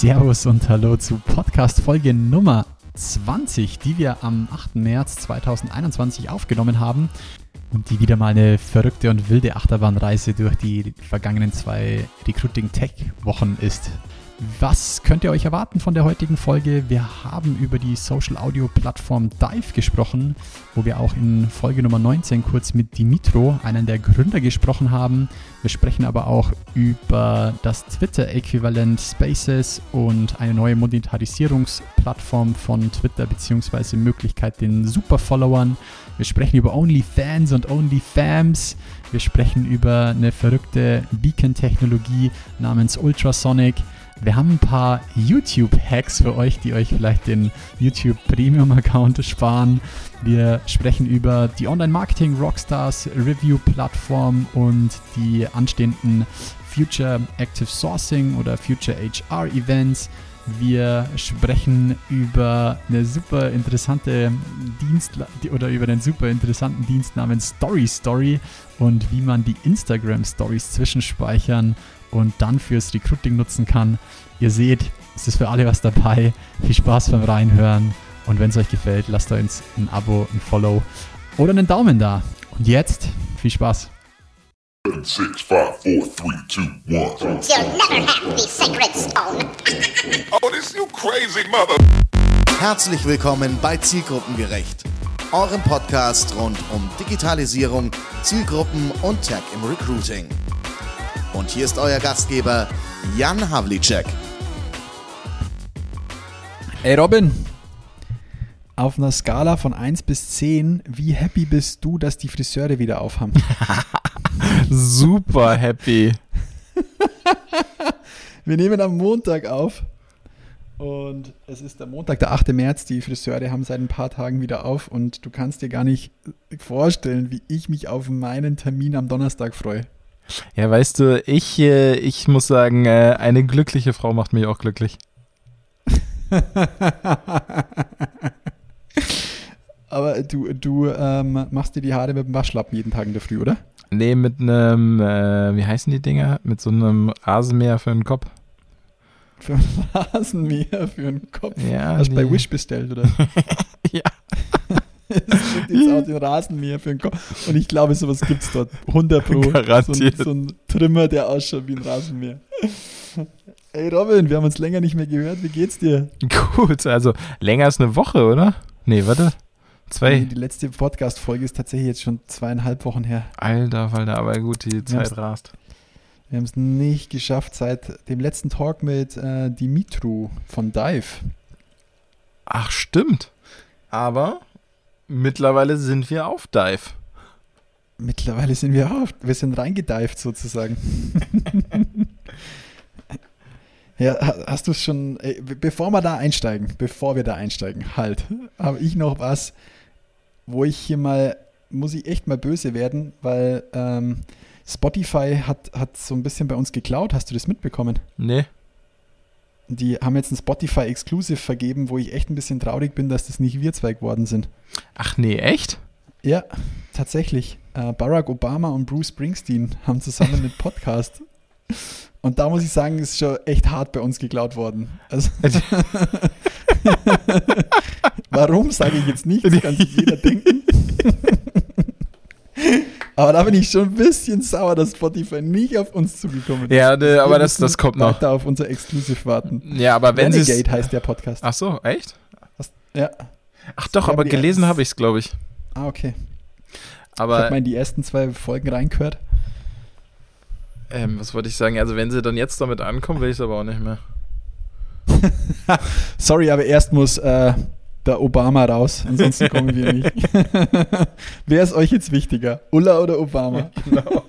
Servus und Hallo zu Podcast Folge Nummer 20, die wir am 8. März 2021 aufgenommen haben und die wieder mal eine verrückte und wilde Achterbahnreise durch die vergangenen zwei Recruiting Tech Wochen ist. Was könnt ihr euch erwarten von der heutigen Folge? Wir haben über die Social Audio Plattform Dive gesprochen, wo wir auch in Folge Nummer 19 kurz mit Dimitro, einem der Gründer, gesprochen haben. Wir sprechen aber auch über das Twitter-Äquivalent Spaces und eine neue Monetarisierungsplattform von Twitter bzw. Möglichkeit den Superfollowern. Wir sprechen über OnlyFans und OnlyFams. Wir sprechen über eine verrückte Beacon-Technologie namens Ultrasonic. Wir haben ein paar YouTube-Hacks für euch, die euch vielleicht den YouTube Premium-Account sparen. Wir sprechen über die Online-Marketing Rockstars Review-Plattform und die anstehenden Future Active Sourcing oder Future HR Events. Wir sprechen über eine super interessante Dienst oder über einen super interessanten Dienst namens Story Story und wie man die Instagram Stories zwischenspeichern und dann fürs Recruiting nutzen kann. Ihr seht, es ist für alle was dabei. Viel Spaß beim Reinhören und wenn es euch gefällt, lasst uns ein Abo, ein Follow oder einen Daumen da. Und jetzt viel Spaß. Seven, six, five, four, three, two, one. You'll never have the sacred stone. oh, this you crazy mother. Herzlich willkommen bei Zielgruppengerecht, eurem Podcast rund um Digitalisierung, Zielgruppen und Tech im Recruiting. Und hier ist euer Gastgeber Jan Havlicek. Ey Robin, auf einer Skala von 1 bis 10, wie happy bist du, dass die Friseure wieder aufhaben? Super happy. Wir nehmen am Montag auf und es ist der Montag, der 8. März. Die Friseure haben seit ein paar Tagen wieder auf und du kannst dir gar nicht vorstellen, wie ich mich auf meinen Termin am Donnerstag freue. Ja, weißt du, ich, äh, ich muss sagen, äh, eine glückliche Frau macht mich auch glücklich. Aber du, du ähm, machst dir die Haare mit dem Waschlappen jeden Tag in der Früh, oder? Nee, mit einem, äh, wie heißen die Dinger? Mit so einem Rasenmäher für den Kopf. Für einen Rasenmäher für den Kopf? Ja. Hast du bei Wish bestellt, oder? ja. es gibt jetzt auch den Rasenmäher für den Kopf. Und ich glaube, sowas gibt es dort. 100 Pro. Garantiert. So ein, so ein Trimmer, der ausschaut wie ein Rasenmäher. Ey Robin, wir haben uns länger nicht mehr gehört. Wie geht's dir? Gut, also länger als eine Woche, oder? Nee, warte. Zwei. Die letzte Podcast-Folge ist tatsächlich jetzt schon zweieinhalb Wochen her. Alter, Alter, aber gut, die Zeit rast. Wir haben es nicht geschafft seit dem letzten Talk mit äh, Dimitru von Dive. Ach, stimmt. Aber mittlerweile sind wir auf Dive. Mittlerweile sind wir auf. Wir sind reingedived sozusagen. ja, hast du es schon, ey, bevor wir da einsteigen, bevor wir da einsteigen, halt, habe ich noch was, wo ich hier mal, muss ich echt mal böse werden, weil ähm, Spotify hat, hat so ein bisschen bei uns geklaut. Hast du das mitbekommen? Nee. Die haben jetzt ein Spotify Exclusive vergeben, wo ich echt ein bisschen traurig bin, dass das nicht wir zwei geworden sind. Ach nee, echt? Ja, tatsächlich. Äh, Barack Obama und Bruce Springsteen haben zusammen einen Podcast. Und da muss ich sagen, ist schon echt hart bei uns geklaut worden. Also Warum sage ich jetzt nicht? Das kann sich jeder denken. aber da bin ich schon ein bisschen sauer, dass Spotify nicht auf uns zugekommen ist. Ja, ne, aber das, das kommt noch. Weiter auf unser Exclusive warten. Ja, aber wenn sie Renegade heißt der Podcast. Ach so, echt? Was? Ja. Ach doch, aber gelesen habe ich es, glaube ich. Ah, okay. Aber ich habe mal in die ersten zwei Folgen reingehört. Ähm, was wollte ich sagen? Also wenn sie dann jetzt damit ankommen, will ich es aber auch nicht mehr. Sorry, aber erst muss äh, der Obama raus, ansonsten kommen wir nicht. Wer ist euch jetzt wichtiger? Ulla oder Obama? Genau.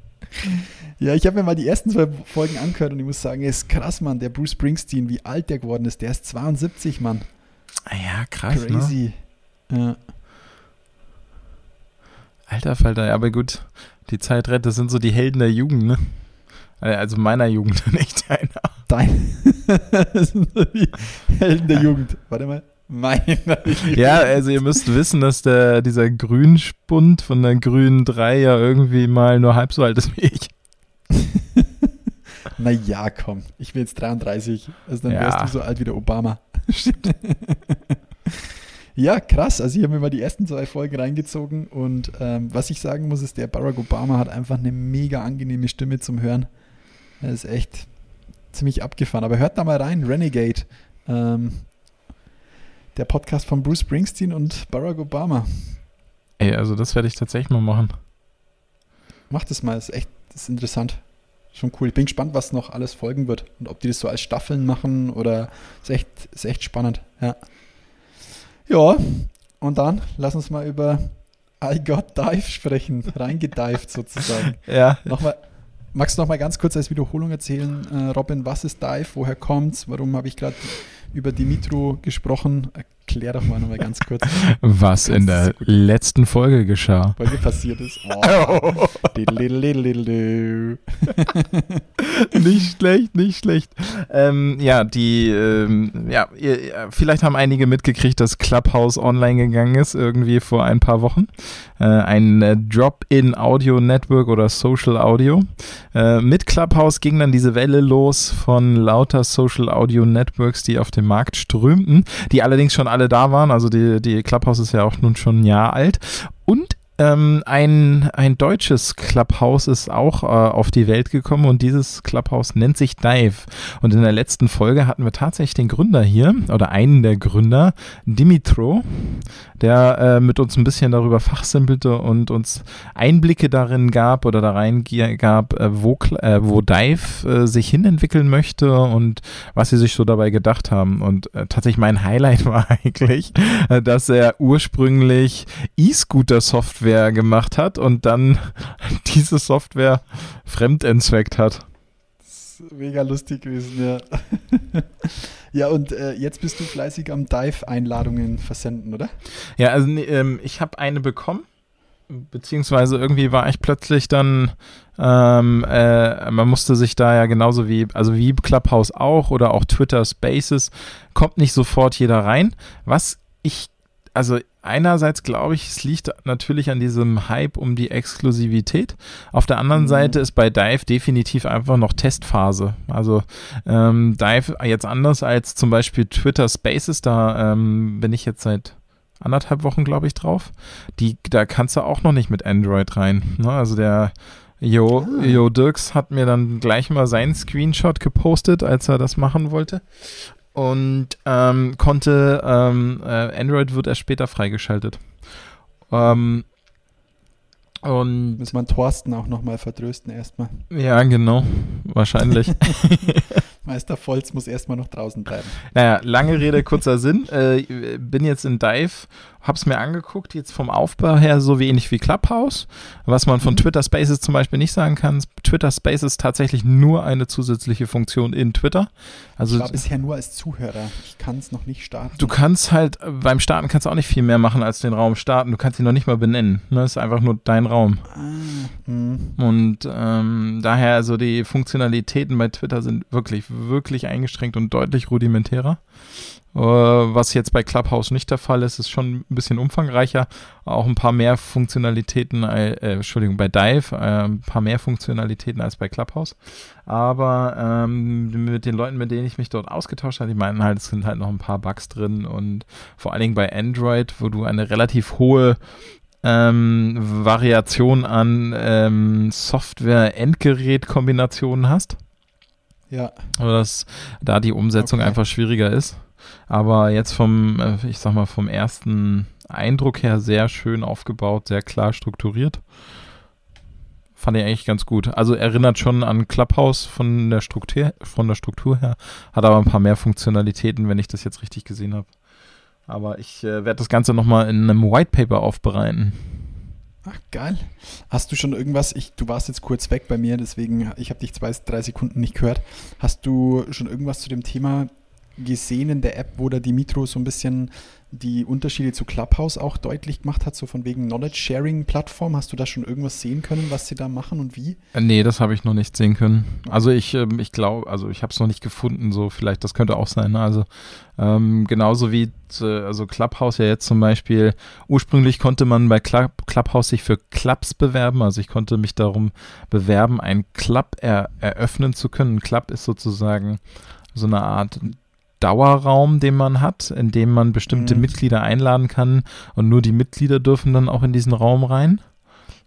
ja, ich habe mir mal die ersten zwei Folgen angehört und ich muss sagen, ist krass, Mann. Der Bruce Springsteen, wie alt der geworden ist. Der ist 72, Mann. Ah ja, krass. Ne? Crazy. Ne? Ja. Alter Falter, aber gut. Die Zeit rettet, das sind so die Helden der Jugend, ne? Also meiner Jugend, nicht deiner. Dein. das sind so die Helden der Jugend. Warte mal. Jugend. Ja, also ihr müsst wissen, dass der, dieser Grünspund von der Grünen 3 ja irgendwie mal nur halb so alt ist wie ich. naja, komm, ich bin jetzt 33, also dann ja. wärst du so alt wie der Obama. ja, krass. Also ich habe mir mal die ersten zwei Folgen reingezogen und ähm, was ich sagen muss, ist, der Barack Obama hat einfach eine mega angenehme Stimme zum Hören. Er ist echt ziemlich abgefahren. Aber hört da mal rein, Renegade. Ähm, der Podcast von Bruce Springsteen und Barack Obama. Ey, also das werde ich tatsächlich mal machen. Mach das mal, ist echt ist interessant. Schon cool. Ich bin gespannt, was noch alles folgen wird und ob die das so als Staffeln machen oder ist echt, ist echt spannend. Ja. Ja, und dann lass uns mal über I Got Dive sprechen. Reingedived sozusagen. Ja. Nochmal, magst du noch mal ganz kurz als Wiederholung erzählen, äh, Robin, was ist Dive? Woher kommt's? Warum habe ich gerade über Dimitro gesprochen? Erklär doch mal nochmal ganz kurz. Was in der letzten Folge geschah. Folge passiert ist. Oh. nicht schlecht, nicht schlecht. Ähm, ja, die, ähm, ja, ihr, vielleicht haben einige mitgekriegt, dass Clubhouse online gegangen ist, irgendwie vor ein paar Wochen. Äh, ein äh, Drop-in Audio Network oder Social Audio. Äh, mit Clubhouse ging dann diese Welle los von lauter Social Audio Networks, die auf den Markt strömten, die allerdings schon alle alle da waren. Also die, die Clubhouse ist ja auch nun schon ein Jahr alt. Und ähm, ein, ein deutsches Clubhouse ist auch äh, auf die Welt gekommen und dieses Clubhouse nennt sich Dive. Und in der letzten Folge hatten wir tatsächlich den Gründer hier oder einen der Gründer, Dimitro, der äh, mit uns ein bisschen darüber fachsimpelte und uns Einblicke darin gab oder da rein gab, äh, wo, äh, wo Dive äh, sich hinentwickeln möchte und was sie sich so dabei gedacht haben. Und äh, tatsächlich mein Highlight war eigentlich, dass er ursprünglich E-Scooter-Software Software gemacht hat und dann diese Software fremdentzweckt hat. Das ist mega lustig gewesen, ja. ja, und äh, jetzt bist du fleißig am Dive-Einladungen versenden, oder? Ja, also ähm, ich habe eine bekommen beziehungsweise irgendwie war ich plötzlich dann, ähm, äh, man musste sich da ja genauso wie, also wie Clubhouse auch oder auch Twitter Spaces, kommt nicht sofort jeder rein. Was ich, also einerseits glaube ich, es liegt natürlich an diesem Hype um die Exklusivität. Auf der anderen mhm. Seite ist bei Dive definitiv einfach noch Testphase. Also ähm, Dive jetzt anders als zum Beispiel Twitter Spaces, da ähm, bin ich jetzt seit anderthalb Wochen, glaube ich, drauf. Die, da kannst du auch noch nicht mit Android rein. Ne? Also der Jo, ah. Jo Dirks hat mir dann gleich mal seinen Screenshot gepostet, als er das machen wollte und ähm, konnte, ähm, äh, Android wird erst später freigeschaltet. Ähm, und Muss man Thorsten auch nochmal vertrösten erstmal. Ja, genau. Wahrscheinlich. Meister Volz muss erstmal noch draußen bleiben. Naja, lange Rede, kurzer Sinn. Äh, bin jetzt in Dive hab's mir angeguckt, jetzt vom Aufbau her so wenig wie Clubhouse, was man von mhm. Twitter Spaces zum Beispiel nicht sagen kann. Twitter Spaces ist tatsächlich nur eine zusätzliche Funktion in Twitter. Also ich war bisher nur als Zuhörer. Ich kann es noch nicht starten. Du kannst halt, beim Starten kannst du auch nicht viel mehr machen als den Raum starten. Du kannst ihn noch nicht mal benennen. Ne? Das ist einfach nur dein Raum. Ah, mhm. und ähm, daher, also die Funktionalitäten bei Twitter sind wirklich, wirklich eingeschränkt und deutlich rudimentärer. Äh, was jetzt bei Clubhouse nicht der Fall ist, ist schon ein bisschen umfangreicher. Auch ein paar mehr Funktionalitäten, äh, äh, Entschuldigung, bei Dive, äh, ein paar mehr Funktionalitäten als bei Clubhouse. Aber ähm, mit den Leuten, mit denen ich mich dort ausgetauscht habe, die meinten halt, es sind halt noch ein paar Bugs drin und vor allen Dingen bei Android, wo du eine relativ hohe ähm, Variation an ähm, Software-Endgerät-Kombinationen hast. Ja. Dass da die Umsetzung okay. einfach schwieriger ist. Aber jetzt vom, äh, ich sag mal, vom ersten Eindruck her sehr schön aufgebaut, sehr klar strukturiert. Fand ich eigentlich ganz gut. Also erinnert schon an Clubhouse von der Struktur, von der Struktur her, hat aber ein paar mehr Funktionalitäten, wenn ich das jetzt richtig gesehen habe. Aber ich äh, werde das Ganze nochmal in einem White Paper aufbereiten. Ach, geil. Hast du schon irgendwas, ich, du warst jetzt kurz weg bei mir, deswegen, ich habe dich zwei, drei Sekunden nicht gehört. Hast du schon irgendwas zu dem Thema gesehen in der App, wo der Dimitro so ein bisschen die Unterschiede zu Clubhouse auch deutlich gemacht hat, so von wegen Knowledge-Sharing-Plattform. Hast du da schon irgendwas sehen können, was sie da machen und wie? Äh, nee, das habe ich noch nicht sehen können. Also ich, ähm, ich glaube, also ich habe es noch nicht gefunden, so vielleicht, das könnte auch sein. Also ähm, genauso wie äh, also Clubhouse ja jetzt zum Beispiel, ursprünglich konnte man bei Club, Clubhouse sich für Clubs bewerben, also ich konnte mich darum bewerben, einen Club er, eröffnen zu können. Ein Club ist sozusagen so eine Art Dauerraum, den man hat, in dem man bestimmte mhm. Mitglieder einladen kann und nur die Mitglieder dürfen dann auch in diesen Raum rein.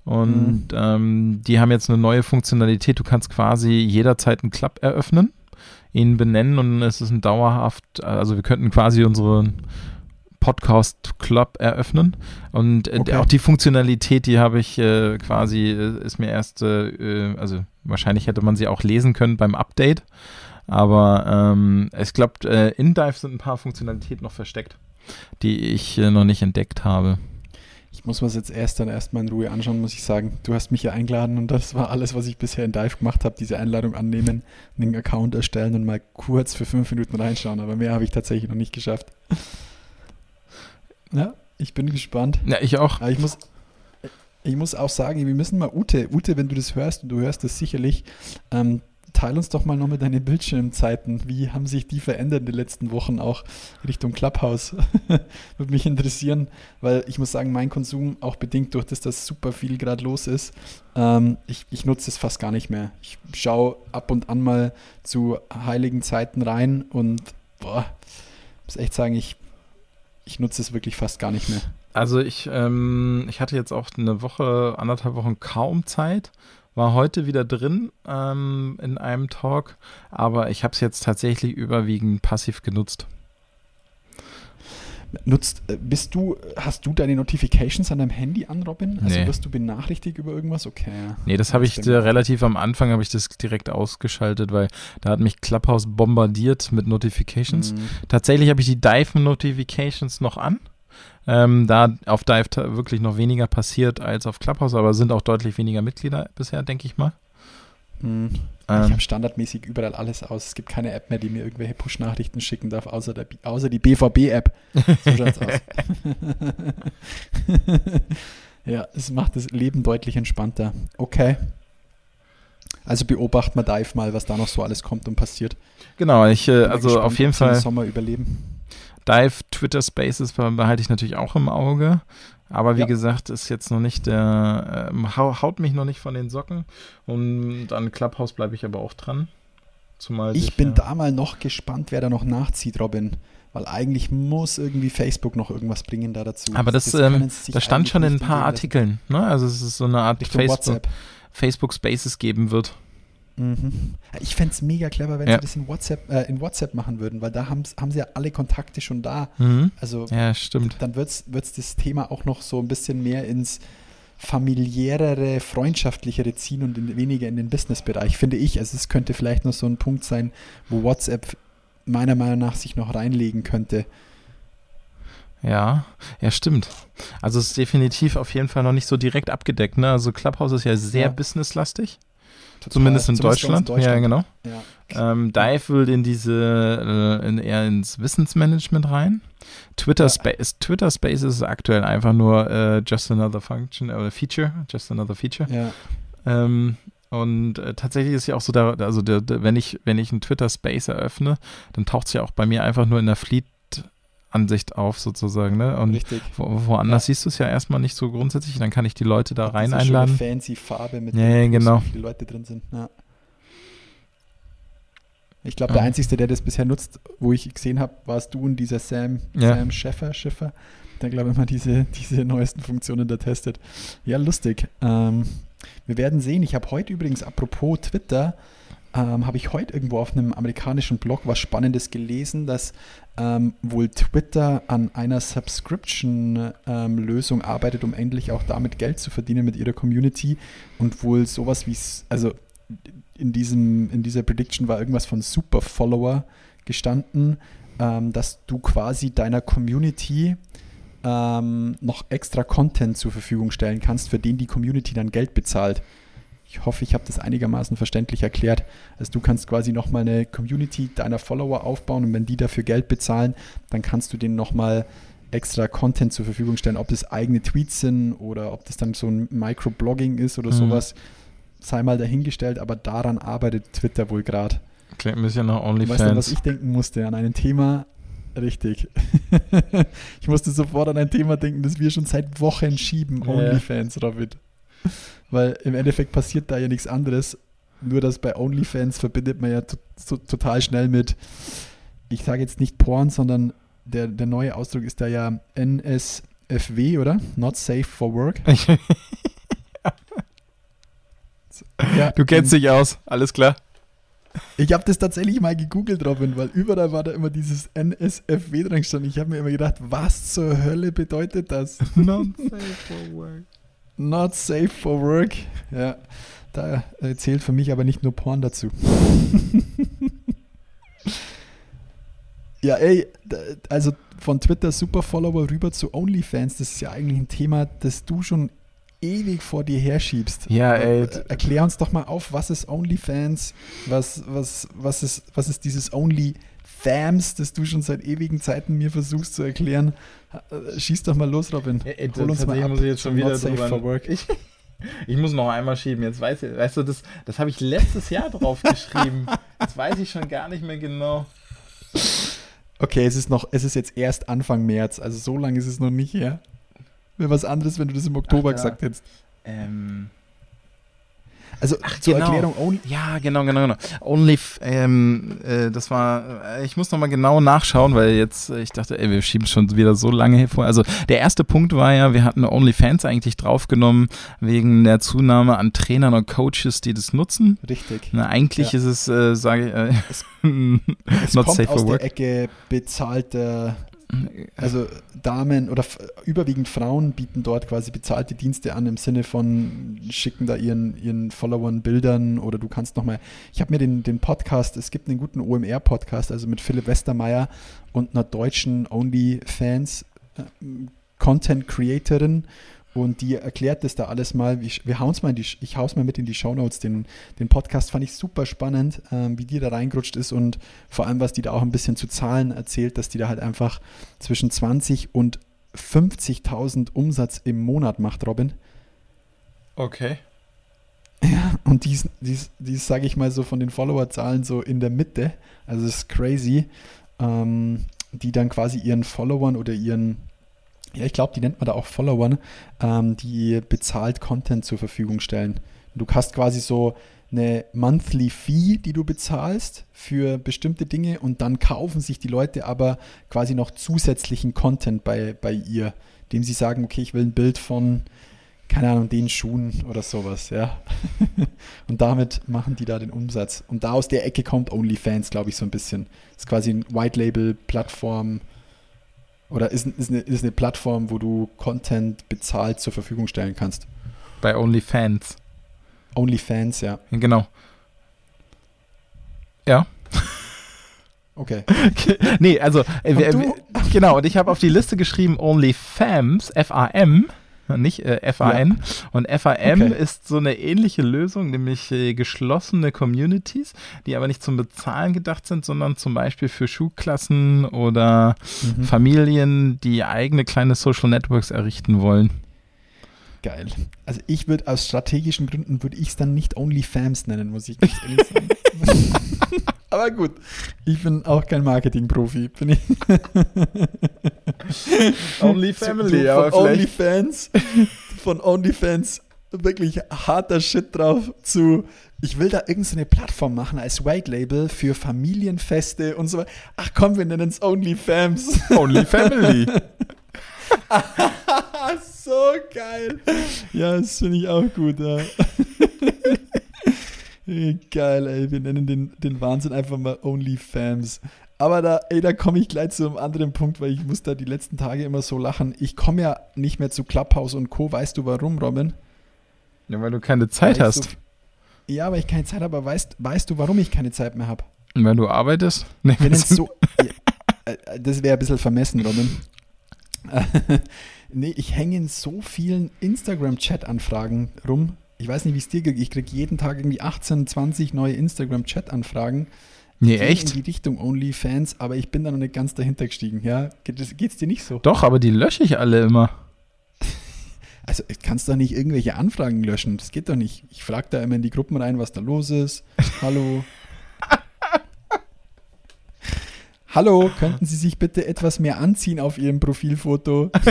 Und mhm. ähm, die haben jetzt eine neue Funktionalität. Du kannst quasi jederzeit einen Club eröffnen, ihn benennen und es ist ein dauerhaft, also wir könnten quasi unseren Podcast Club eröffnen. Und äh, okay. auch die Funktionalität, die habe ich äh, quasi, äh, ist mir erst, äh, äh, also wahrscheinlich hätte man sie auch lesen können beim Update. Aber ähm, ich glaube, äh, in Dive sind ein paar Funktionalitäten noch versteckt, die ich äh, noch nicht entdeckt habe. Ich muss mir das jetzt erst dann erstmal in Ruhe anschauen, muss ich sagen. Du hast mich ja eingeladen und das war alles, was ich bisher in Dive gemacht habe, diese Einladung annehmen, einen Account erstellen und mal kurz für fünf Minuten reinschauen. Aber mehr habe ich tatsächlich noch nicht geschafft. Ja, ich bin gespannt. Ja, ich auch. Aber ich muss, ich muss auch sagen, wir müssen mal Ute, Ute, wenn du das hörst und du hörst das sicherlich, ähm, teil uns doch mal noch mit deine Bildschirmzeiten. Wie haben sich die verändert in den letzten Wochen auch Richtung Clubhouse? Würde mich interessieren, weil ich muss sagen, mein Konsum, auch bedingt durch das, dass super viel gerade los ist, ähm, ich, ich nutze es fast gar nicht mehr. Ich schaue ab und an mal zu heiligen Zeiten rein und boah, muss echt sagen, ich, ich nutze es wirklich fast gar nicht mehr. Also ich, ähm, ich hatte jetzt auch eine Woche, anderthalb Wochen kaum Zeit war heute wieder drin ähm, in einem Talk, aber ich habe es jetzt tatsächlich überwiegend passiv genutzt. Nutzt, äh, bist du, hast du deine Notifications an deinem Handy an, Robin? Also nee. wirst du benachrichtigt über irgendwas? Okay. Nee, das habe ich relativ am Anfang habe ich das direkt ausgeschaltet, weil da hat mich Clubhouse bombardiert mit Notifications. Mhm. Tatsächlich habe ich die Dive Notifications noch an. Ähm, da auf Dive wirklich noch weniger passiert als auf Clubhouse, aber sind auch deutlich weniger Mitglieder bisher, denke ich mal. Hm. Ähm, ich habe standardmäßig überall alles aus. Es gibt keine App mehr, die mir irgendwelche Push-Nachrichten schicken darf, außer, der, außer die BVB-App. So schaut's aus. ja, es macht das Leben deutlich entspannter. Okay. Also beobachten wir Dive mal, was da noch so alles kommt und passiert. Genau, ich, äh, also gespannt, auf jeden Fall. Sommer überleben. Dive Twitter Spaces behalte ich natürlich auch im Auge. Aber wie ja. gesagt, ist jetzt noch nicht der, äh, haut mich noch nicht von den Socken. Und an Clubhouse bleibe ich aber auch dran. Zumal ich bin ja da mal noch gespannt, wer da noch nachzieht, Robin. Weil eigentlich muss irgendwie Facebook noch irgendwas bringen da dazu. Aber das, das, ähm, das stand schon in ein paar Artikeln. Ne? Also es ist so eine Art Facebook, Facebook Spaces geben wird. Mhm. Ich fände es mega clever, wenn ja. sie das in WhatsApp, äh, in WhatsApp machen würden, weil da haben, sie ja alle Kontakte schon da. Mhm. Also ja, stimmt. dann wird es das Thema auch noch so ein bisschen mehr ins familiärere, freundschaftlichere ziehen und in, weniger in den Business-Bereich, finde ich. Also es könnte vielleicht noch so ein Punkt sein, wo WhatsApp meiner Meinung nach sich noch reinlegen könnte. Ja, ja, stimmt. Also es ist definitiv auf jeden Fall noch nicht so direkt abgedeckt. Ne? Also Clubhouse ist ja sehr ja. businesslastig. Total, zumindest in zumindest Deutschland. Deutschland. Ja, genau. Ja. Ähm, Dive will in diese, äh, in, eher ins Wissensmanagement rein. Twitter, ja. Space, Twitter Spaces ist aktuell einfach nur äh, just another function oder Feature, just another feature. Ja. Ähm, und äh, tatsächlich ist ja auch so, da, also der, der, wenn ich wenn ich einen Twitter Space eröffne, dann taucht es ja auch bei mir einfach nur in der Fleet Ansicht auf sozusagen. Ne? Und Richtig. Wo, woanders ja. siehst du es ja erstmal nicht so grundsätzlich. Dann kann ich die Leute da rein einladen. Eine fancy Farbe mit ja, ja, genau. so viele Leute drin sind. Ja. Ich glaube, der Einzige, der das bisher nutzt, wo ich gesehen habe, warst du und dieser Sam, ja. Sam Schäffer, Schiffer, der, glaube ich, mal diese, diese neuesten Funktionen da testet. Ja, lustig. Ähm, wir werden sehen. Ich habe heute übrigens, apropos Twitter, ähm, habe ich heute irgendwo auf einem amerikanischen Blog was Spannendes gelesen, dass ähm, wohl Twitter an einer Subscription-Lösung ähm, arbeitet, um endlich auch damit Geld zu verdienen mit ihrer Community. Und wohl sowas wie, also in, diesem, in dieser Prediction war irgendwas von Super Follower gestanden, ähm, dass du quasi deiner Community ähm, noch extra Content zur Verfügung stellen kannst, für den die Community dann Geld bezahlt Ich hoffe, ich habe das einigermaßen verständlich erklärt. Also du kannst quasi nochmal eine Community deiner Follower aufbauen und wenn die dafür Geld bezahlen, dann kannst du denen nochmal extra Content zur Verfügung stellen, ob das eigene Tweets sind oder ob das dann so ein Microblogging ist oder mhm. sowas, sei mal dahingestellt, aber daran arbeitet Twitter wohl gerade. Klingt ein bisschen nach OnlyFans. Weißt du, was ich denken musste? An ein Thema, richtig. ich musste sofort an ein Thema denken, das wir schon seit Wochen schieben, OnlyFans, Robin. Weil im Endeffekt passiert da ja nichts anderes. Nur dass bei OnlyFans verbindet man ja total schnell mit, ich sage jetzt nicht Porn, sondern der, der neue Ausdruck ist da ja NSFW, oder? Not safe for work. ja, du kennst dich aus, alles klar. Ich habe das tatsächlich mal gegoogelt, Robin, weil überall war da immer dieses NSFW dran gestanden. Ich habe mir immer gedacht, was zur Hölle bedeutet das? Not safe for work. Not safe for work. Ja, da zählt für mich aber nicht nur Porn dazu. ja, ey, also von Twitter Super-Follower rüber zu OnlyFans, das ist ja eigentlich ein Thema, das du schon ewig vor dir herschiebst. Ja, ey. Erklär uns doch mal auf, was ist OnlyFans? Was, was, was, ist, was ist dieses OnlyFams, das du schon seit ewigen Zeiten mir versuchst zu erklären? Schieß doch mal los, Robin. Ja, ey, Hol uns mal ab. Muss ich jetzt schon wieder drüber, ich, ich muss noch einmal schieben. Jetzt weiß ich, weißt du, das, das habe ich letztes Jahr drauf geschrieben. Jetzt weiß ich schon gar nicht mehr genau. Okay, es ist noch, es ist jetzt erst Anfang März, also so lange ist es noch nicht her. Wäre was anderes, wenn du das im Oktober Ach, gesagt hättest. Ähm, also Ach, zur genau. Erklärung Only. Ja, genau, genau, genau. Only, ähm, äh, das war, äh, ich muss nochmal genau nachschauen, weil jetzt, äh, ich dachte, ey, wir schieben schon wieder so lange hervor. Also der erste Punkt war ja, wir hatten OnlyFans eigentlich draufgenommen, wegen der Zunahme an Trainern und Coaches, die das nutzen. Richtig. Na, eigentlich ja. ist es, äh, sage ich, äh, es, es not kommt safe aus for work. der Ecke bezahlter also Damen oder überwiegend Frauen bieten dort quasi bezahlte Dienste an im Sinne von schicken da ihren, ihren Followern Bildern oder du kannst nochmal, ich habe mir den, den Podcast, es gibt einen guten OMR-Podcast, also mit Philipp Westermeier und einer deutschen OnlyFans äh, Content Creatorin und die erklärt das da alles mal. Wir hauen's mal in die, ich hau's mal mit in die Shownotes. Den, den Podcast fand ich super spannend, ähm, wie die da reingerutscht ist und vor allem, was die da auch ein bisschen zu Zahlen erzählt, dass die da halt einfach zwischen 20 und 50.000 Umsatz im Monat macht, Robin. Okay. Ja, und dies, dies, dies sage ich mal so von den Followerzahlen so in der Mitte. Also es ist crazy, ähm, die dann quasi ihren Followern oder ihren ja, ich glaube, die nennt man da auch Follower, ähm, die bezahlt Content zur Verfügung stellen. Du hast quasi so eine Monthly Fee, die du bezahlst für bestimmte Dinge und dann kaufen sich die Leute aber quasi noch zusätzlichen Content bei, bei ihr, dem sie sagen, okay, ich will ein Bild von, keine Ahnung, den Schuhen oder sowas, ja. und damit machen die da den Umsatz. Und da aus der Ecke kommt OnlyFans, glaube ich, so ein bisschen. Das ist quasi ein White Label Plattform, oder ist, ist, eine, ist eine Plattform, wo du Content bezahlt zur Verfügung stellen kannst? Bei OnlyFans. OnlyFans, ja. Genau. Ja. Okay. nee, also, äh, wir, genau, und ich habe auf die Liste geschrieben OnlyFams, F-A-M nicht äh, FAN. Ja. Und FAM okay. ist so eine ähnliche Lösung, nämlich äh, geschlossene Communities, die aber nicht zum Bezahlen gedacht sind, sondern zum Beispiel für Schulklassen oder mhm. Familien, die eigene kleine Social Networks errichten wollen. Geil. Also ich würde aus strategischen Gründen würde ich es dann nicht OnlyFams nennen, muss ich ganz ehrlich sagen. Aber gut, ich bin auch kein Marketing-Profi. Bin ich Only Family, aber von OnlyFans, von OnlyFans wirklich harter Shit drauf zu ich will da irgendeine Plattform machen als White Label für Familienfeste und so. Ach komm, wir nennen es OnlyFams. Only Family. so geil. Ja, das finde ich auch gut. Ja. geil, ey. Wir nennen den, den Wahnsinn einfach mal OnlyFans. Aber da, ey, da komme ich gleich zu einem anderen Punkt, weil ich muss da die letzten Tage immer so lachen. Ich komme ja nicht mehr zu Clubhouse und Co. Weißt du warum, Robin? Ja, weil du keine Zeit weil hast. So, ja, weil ich keine Zeit habe, aber weißt, weißt du, warum ich keine Zeit mehr habe? Weil du arbeitest? Nee, Wenn es so, ja, äh, das wäre ein bisschen vermessen, Robin. nee, ich hänge in so vielen Instagram-Chat-Anfragen rum. Ich weiß nicht, wie es dir geht. Ich kriege jeden Tag irgendwie 18, 20 neue Instagram-Chat-Anfragen. Nee, echt? In die Richtung OnlyFans, aber ich bin da noch nicht ganz dahinter gestiegen. Ja, Geht, geht's dir nicht so? Doch, aber die lösche ich alle immer. Also, ich kannst doch nicht irgendwelche Anfragen löschen. Das geht doch nicht. Ich frage da immer in die Gruppen rein, was da los ist. Hallo. Hallo, könnten Sie sich bitte etwas mehr anziehen auf Ihrem Profilfoto?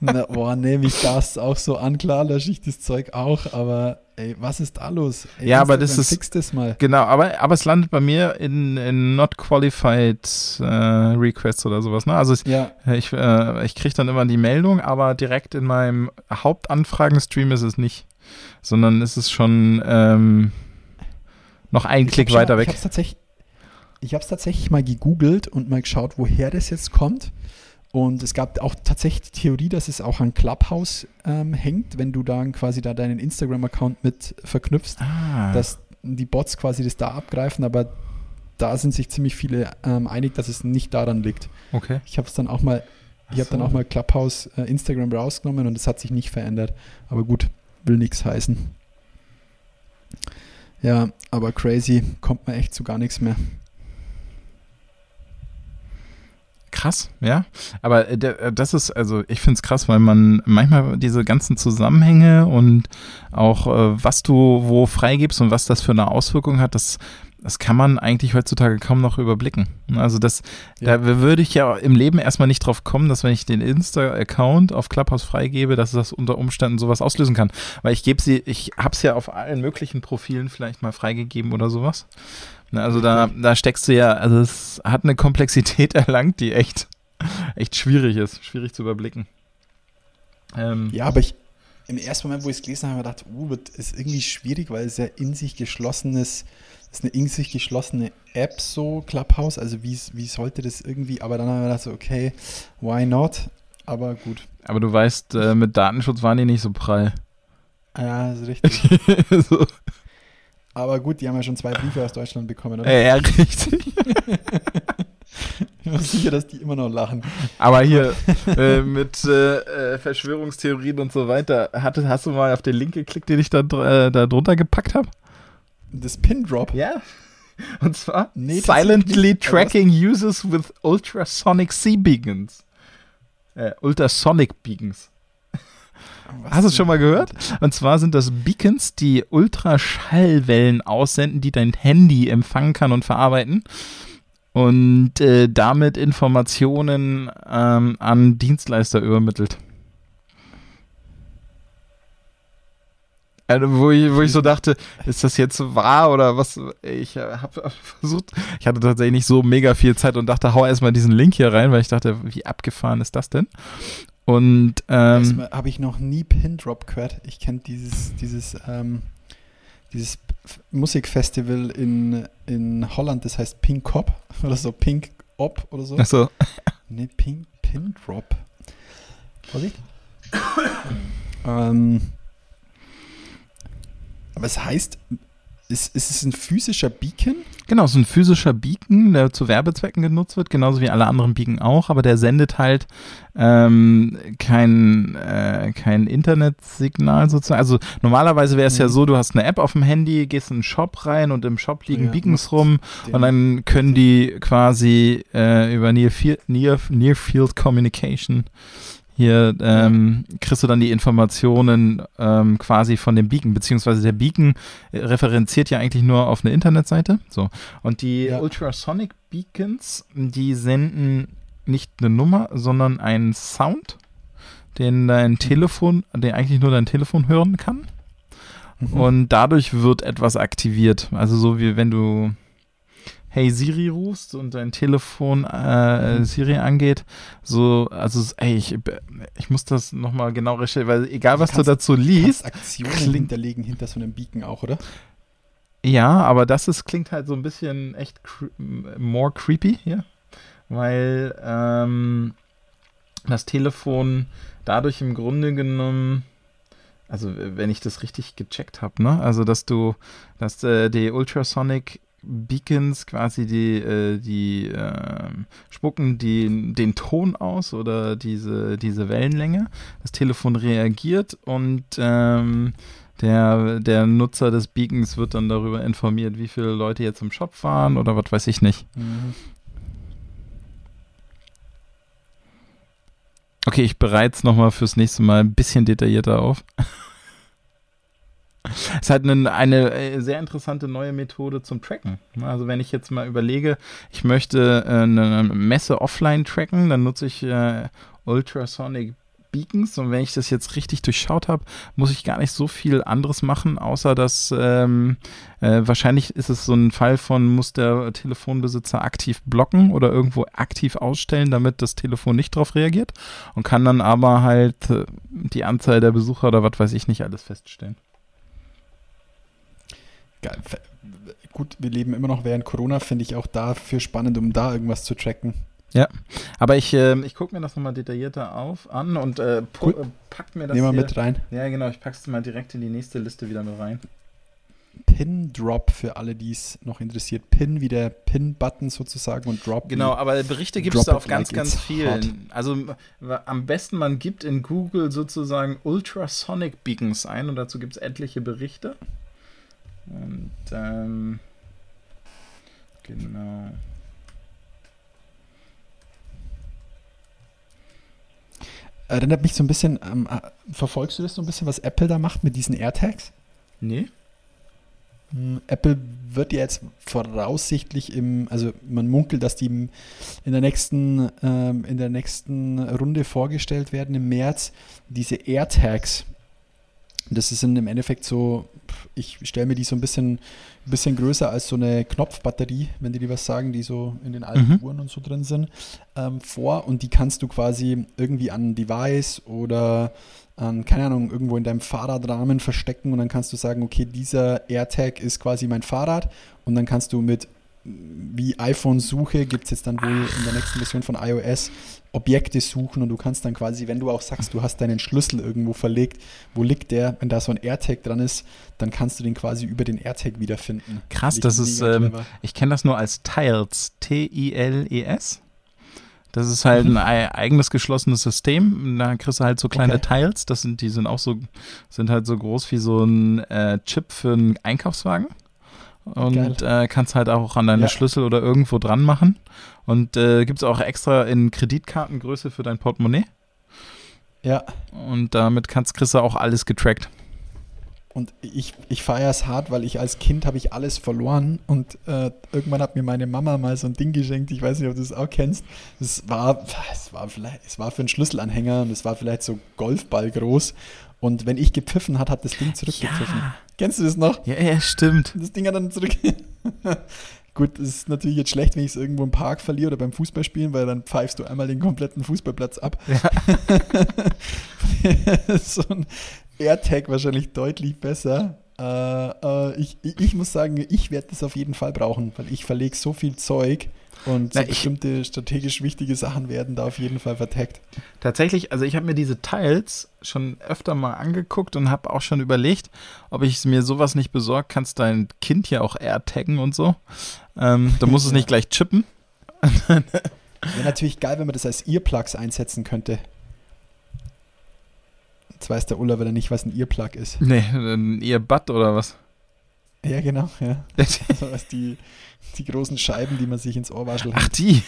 Na, boah, nehme ich das auch so an. Klar lösche ich das Zeug auch, aber ey, was ist da los? Ey, ja, aber das ist. Fix das mal. Genau, aber, aber es landet bei mir in, in Not Qualified äh, Requests oder sowas. Ne? Also ja. ich, äh, ich kriege dann immer die Meldung, aber direkt in meinem Hauptanfragen-Stream ist es nicht. Sondern ist es schon ähm, noch einen Klick weiter schon, weg. Ich habe es tatsächlich ich habe es tatsächlich mal gegoogelt und mal geschaut, woher das jetzt kommt. Und es gab auch tatsächlich die Theorie, dass es auch an Clubhouse ähm, hängt, wenn du dann quasi da deinen Instagram-Account mit verknüpfst, ah. dass die Bots quasi das da abgreifen, aber da sind sich ziemlich viele ähm, einig, dass es nicht daran liegt. Okay. Ich habe es dann auch mal, ich habe dann auch mal Clubhouse äh, Instagram rausgenommen und es hat sich nicht verändert. Aber gut, will nichts heißen. Ja, aber crazy, kommt man echt zu gar nichts mehr. Krass, ja. Aber äh, äh, das ist, also ich finde es krass, weil man manchmal diese ganzen Zusammenhänge und auch äh, was du wo freigibst und was das für eine Auswirkung hat, das das kann man eigentlich heutzutage kaum noch überblicken. Also das, ja. da würde ich ja im Leben erstmal nicht drauf kommen, dass wenn ich den Insta-Account auf Clubhouse freigebe, dass das unter Umständen sowas auslösen kann. Weil ich gebe sie, ich habe es ja auf allen möglichen Profilen vielleicht mal freigegeben oder sowas. Ne, also da, da steckst du ja, also es hat eine Komplexität erlangt, die echt, echt schwierig ist, schwierig zu überblicken. Ähm, ja, aber ich, im ersten Moment, wo ich es gelesen habe, habe ich gedacht, uh, das ist irgendwie schwierig, weil es ja in sich geschlossenes, ist eine in sich geschlossene App so, Clubhouse, also wie, wie sollte das irgendwie, aber dann habe ich gedacht, so, okay, why not? Aber gut. Aber du weißt, äh, mit Datenschutz waren die nicht so prall. Ja, ist richtig. so. Aber gut, die haben ja schon zwei Briefe aus Deutschland bekommen, oder? Ja, richtig. ich bin sicher, dass die immer noch lachen. Aber hier äh, mit äh, äh, Verschwörungstheorien und so weiter, hast, hast du mal auf den Link geklickt, den ich da, äh, da drunter gepackt habe? Das Pin-Drop? Ja. Und zwar nee, Silently Tracking Users with Ultrasonic Sea Beacons. Äh, Ultrasonic Beacons. Hast du es schon mal gehört? Und zwar sind das Beacons, die Ultraschallwellen aussenden, die dein Handy empfangen kann und verarbeiten und äh, damit Informationen ähm, an Dienstleister übermittelt. Also, wo, ich, wo ich so dachte, ist das jetzt wahr oder was? Ich äh, habe versucht, ich hatte tatsächlich nicht so mega viel Zeit und dachte, hau erstmal diesen Link hier rein, weil ich dachte, wie abgefahren ist das denn? Und ähm, habe ich noch nie Pindrop gehört. Ich kenne dieses, dieses, ähm, dieses Musikfestival in, in Holland, das heißt Pink Cop oder so, Pink Op oder so. Achso. Ne, Pink Pindrop. Vorsicht. ähm, aber es heißt ist, ist es ein physischer Beacon? Genau, es ist ein physischer Beacon, der zu Werbezwecken genutzt wird, genauso wie alle anderen Beacon auch, aber der sendet halt ähm, kein, äh, kein Internetsignal sozusagen. Also normalerweise wäre es mhm. ja so, du hast eine App auf dem Handy, gehst in einen Shop rein und im Shop liegen ja, Beacons rum und dann können die quasi äh, über Near, Near, Near Field Communication hier ähm, kriegst du dann die Informationen ähm, quasi von dem Beacon, beziehungsweise der Beacon äh, referenziert ja eigentlich nur auf eine Internetseite. So. Und die ja. Ultrasonic Beacons, die senden nicht eine Nummer, sondern einen Sound, den dein mhm. Telefon, der eigentlich nur dein Telefon hören kann. Mhm. Und dadurch wird etwas aktiviert. Also so wie wenn du Hey Siri rufst und dein Telefon äh, mhm. Siri angeht, so, also ey, ich, ich muss das nochmal genau recherchieren, weil egal was kannst, du dazu liest. Aktionen hinterlegen hinter so einem Beacon auch, oder? Ja, aber das ist, klingt halt so ein bisschen echt cre more creepy hier, weil ähm, das Telefon dadurch im Grunde genommen also wenn ich das richtig gecheckt habe, ne? Also dass du, dass äh, die Ultrasonic Beacons quasi die, äh, die äh, spucken die, den Ton aus oder diese, diese Wellenlänge. Das Telefon reagiert und ähm, der, der Nutzer des Beacons wird dann darüber informiert, wie viele Leute jetzt im Shop waren oder was weiß ich nicht. Mhm. Okay, ich bereite es nochmal fürs nächste Mal ein bisschen detaillierter auf. Es ist halt eine, äh, sehr interessante neue Methode zum Tracken. Also wenn ich jetzt mal überlege, ich möchte äh, eine Messe offline tracken, dann nutze ich äh, Ultrasonic Beacons und wenn ich das jetzt richtig durchschaut habe, muss ich gar nicht so viel anderes machen, außer dass ähm, äh, wahrscheinlich ist es so ein Fall von, muss der Telefonbesitzer aktiv blocken oder irgendwo aktiv ausstellen, damit das Telefon nicht darauf reagiert und kann dann aber halt äh, die Anzahl der Besucher oder was weiß ich nicht alles feststellen. Gut, wir leben immer noch während Corona, finde ich auch dafür spannend, um da irgendwas zu tracken. Ja, aber ich, äh, ich gucke mir das nochmal detaillierter auf an und äh, cool. Äh, pack mir das Nehmen wir mit rein. Ja, genau, ich pack's mal direkt in die nächste Liste wieder mit rein. Pin-Drop für alle, die es noch interessiert. Pin wie der Pin-Button sozusagen und Drop. Genau, aber Berichte gibt es da auf ganz, like ganz vielen. Hot. Also am besten man gibt in Google sozusagen Ultrasonic Beacons ein und dazu gibt es etliche Berichte. Und ähm, genau. Erinnert mich so ein bisschen, ähm, äh, verfolgst du das so ein bisschen, was Apple da macht mit diesen AirTags? Nee. Hm, Apple wird ja jetzt voraussichtlich im, also man munkelt, dass die in der nächsten, ähm, in der nächsten Runde vorgestellt werden im März, diese AirTags. Das sind im Endeffekt so, ich stelle mir die so ein bisschen, ein bisschen größer als so eine Knopfbatterie, wenn die dir was sagen, die so in den alten mhm. Uhren und so drin sind, ähm, vor. Und die kannst du quasi irgendwie an ein Device oder an, keine Ahnung, irgendwo in deinem Fahrradrahmen verstecken und dann kannst du sagen, okay, dieser AirTag ist quasi mein Fahrrad und dann kannst du mit wie iPhone-Suche gibt es jetzt dann wohl in der nächsten Version von iOS Objekte suchen und du kannst dann quasi, wenn du auch sagst, du hast deinen Schlüssel irgendwo verlegt, wo liegt der, wenn da so ein AirTag dran ist, dann kannst du den quasi über den AirTag wiederfinden. Krass, das ist, ähm, ich kenne das nur als Tiles, T-I-L-E-S. Das ist halt ein eigenes geschlossenes System. Da kriegst du halt so kleine okay. Tiles. Das sind, die sind auch so, sind halt so groß wie so ein äh, Chip für einen Einkaufswagen und äh, kannst halt auch an deine ja. Schlüssel oder irgendwo dran machen. Und äh, gibt es auch extra in Kreditkartengröße für dein Portemonnaie. Ja. Und damit kannst, du auch alles getrackt. Und ich, ich feiere es hart, weil ich als Kind habe ich alles verloren und äh, irgendwann hat mir meine Mama mal so ein Ding geschenkt, ich weiß nicht, ob du es auch kennst. Es war, es war vielleicht, es war für einen Schlüsselanhänger und es war vielleicht so Golfball groß. Und wenn ich gepfiffen hat, hat das Ding zurückgepfiffen. Ja. Kennst du das noch? Ja, ja, stimmt. Das Ding hat dann zurück. Gut, es ist natürlich jetzt schlecht, wenn ich es irgendwo im Park verliere oder beim Fußballspielen, weil dann pfeifst du einmal den kompletten Fußballplatz ab. Ja. so ein AirTag wahrscheinlich deutlich besser. Äh, äh, ich, ich muss sagen, ich werde das auf jeden Fall brauchen, weil ich verlege so viel Zeug und so Na, bestimmte strategisch wichtige Sachen werden da auf jeden Fall vertagt. Tatsächlich, also ich habe mir diese Teils schon öfter mal angeguckt und habe auch schon überlegt, ob ich mir sowas nicht besorgt, kannst dein Kind ja auch AirTaggen und so. Ähm, da muss es nicht gleich chippen. Wäre natürlich geil, wenn man das als Earplugs einsetzen könnte. Jetzt weiß der Ulla wieder nicht, was ein Earplug ist. Nee, ein Earbud oder was? Ja, genau, ja. also was die, die großen Scheiben, die man sich ins Ohr waschelt. Ach, die.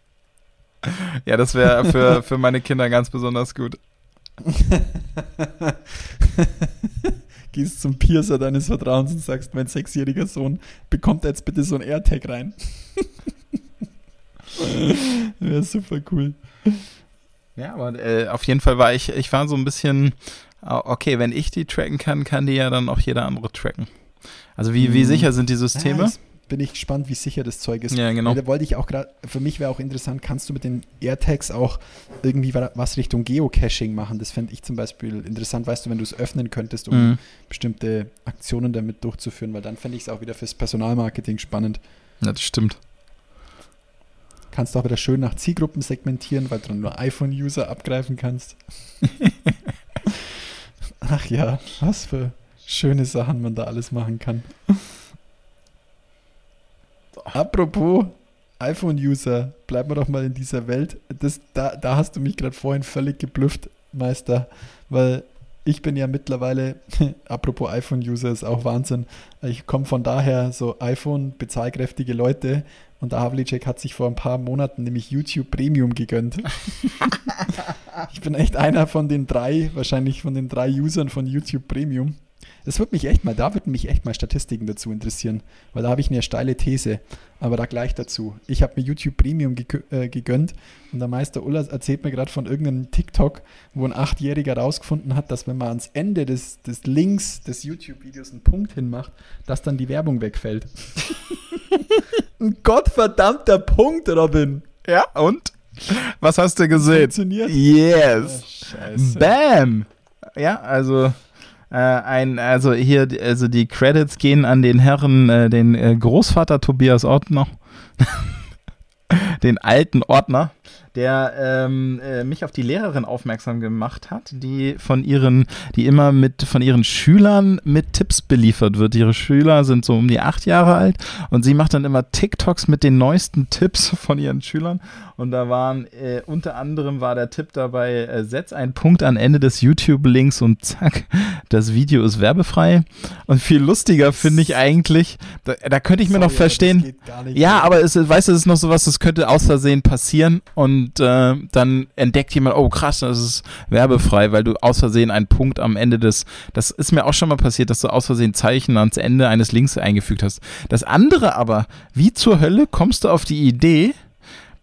ja, das wäre für, für meine Kinder ganz besonders gut. Gehst zum Piercer deines Vertrauens und sagst, mein sechsjähriger Sohn bekommt jetzt bitte so ein AirTag rein. wäre super cool. Ja, aber äh, auf jeden Fall war ich, ich war so ein bisschen, okay, wenn ich die tracken kann, kann die ja dann auch jeder andere tracken. Also wie, wie mhm. sicher sind die Systeme? Ja, bin ich gespannt, wie sicher das Zeug ist. Ja, genau. Da wollte ich auch gerade, für mich wäre auch interessant, kannst du mit den AirTags auch irgendwie was Richtung Geocaching machen? Das fände ich zum Beispiel interessant, weißt du, wenn du es öffnen könntest, um mhm. bestimmte Aktionen damit durchzuführen, weil dann fände ich es auch wieder fürs Personalmarketing spannend. Ja, das stimmt. Kannst du auch wieder schön nach Zielgruppen segmentieren, weil du nur iPhone-User abgreifen kannst. Ach ja, was für schöne Sachen man da alles machen kann. Apropos iPhone-User, bleiben wir doch mal in dieser Welt. Das, da, da hast du mich gerade vorhin völlig geblüfft, Meister, weil ich bin ja mittlerweile, apropos iPhone-User, ist auch Wahnsinn. Ich komme von daher so iPhone-bezahlkräftige Leute und Havlicek hat sich vor ein paar Monaten nämlich YouTube Premium gegönnt. ich bin echt einer von den drei, wahrscheinlich von den drei Usern von YouTube Premium. Das würde mich echt mal, da würden mich echt mal Statistiken dazu interessieren, weil da habe ich eine steile These, aber da gleich dazu. Ich habe mir YouTube Premium äh, gegönnt und der Meister Ulla erzählt mir gerade von irgendeinem TikTok, wo ein Achtjähriger rausgefunden hat, dass wenn man ans Ende des, des Links des YouTube-Videos einen Punkt hinmacht, dass dann die Werbung wegfällt. ein gottverdammter Punkt, Robin. Ja, und? Was hast du gesehen? Funktioniert. Yes. Oh, Bam. Ja, also äh, ein, also hier, also die Credits gehen an den Herren, äh, den äh, Großvater Tobias Ordner, den alten Ordner, der ähm, äh, mich auf die Lehrerin aufmerksam gemacht hat, die von ihren, die immer mit von ihren Schülern mit Tipps beliefert wird. Ihre Schüler sind so um die acht Jahre alt und sie macht dann immer TikToks mit den neuesten Tipps von ihren Schülern. Und da waren äh, unter anderem war der Tipp dabei: äh, setz einen Punkt an Ende des YouTube-Links und zack, das Video ist werbefrei. Und viel lustiger finde ich eigentlich, da, da könnte ich mir Sorry, noch verstehen. Ja, aber es, weißt du, es ist noch sowas, das könnte aus Versehen passieren und und äh, dann entdeckt jemand, oh krass, das ist werbefrei, weil du aus Versehen einen Punkt am Ende des, das ist mir auch schon mal passiert, dass du aus Versehen Zeichen ans Ende eines Links eingefügt hast. Das andere aber, wie zur Hölle kommst du auf die Idee,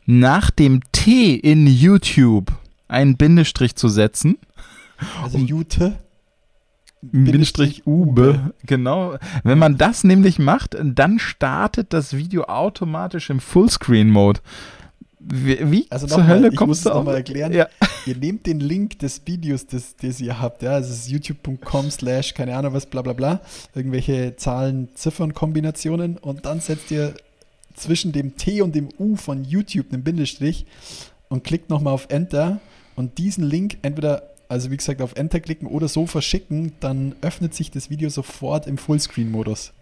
nach dem T in YouTube einen Bindestrich zu setzen? Also um, Jute? Bindestrich Ube. Genau. Wenn man das nämlich macht, dann startet das Video automatisch im Fullscreen-Mode. Wie, wie also zur Hölle mal, kommst du auch? mal erklären. Ja. Ihr nehmt den Link des Videos, das, das ihr habt, ja, es ist youtube.com slash, keine Ahnung was, bla bla bla, irgendwelche Zahlen, Ziffern, Kombinationen und dann setzt ihr zwischen dem T und dem U von YouTube einen Bindestrich und klickt nochmal auf Enter und diesen Link entweder, also wie gesagt, auf Enter klicken oder so verschicken, dann öffnet sich das Video sofort im Fullscreen-Modus.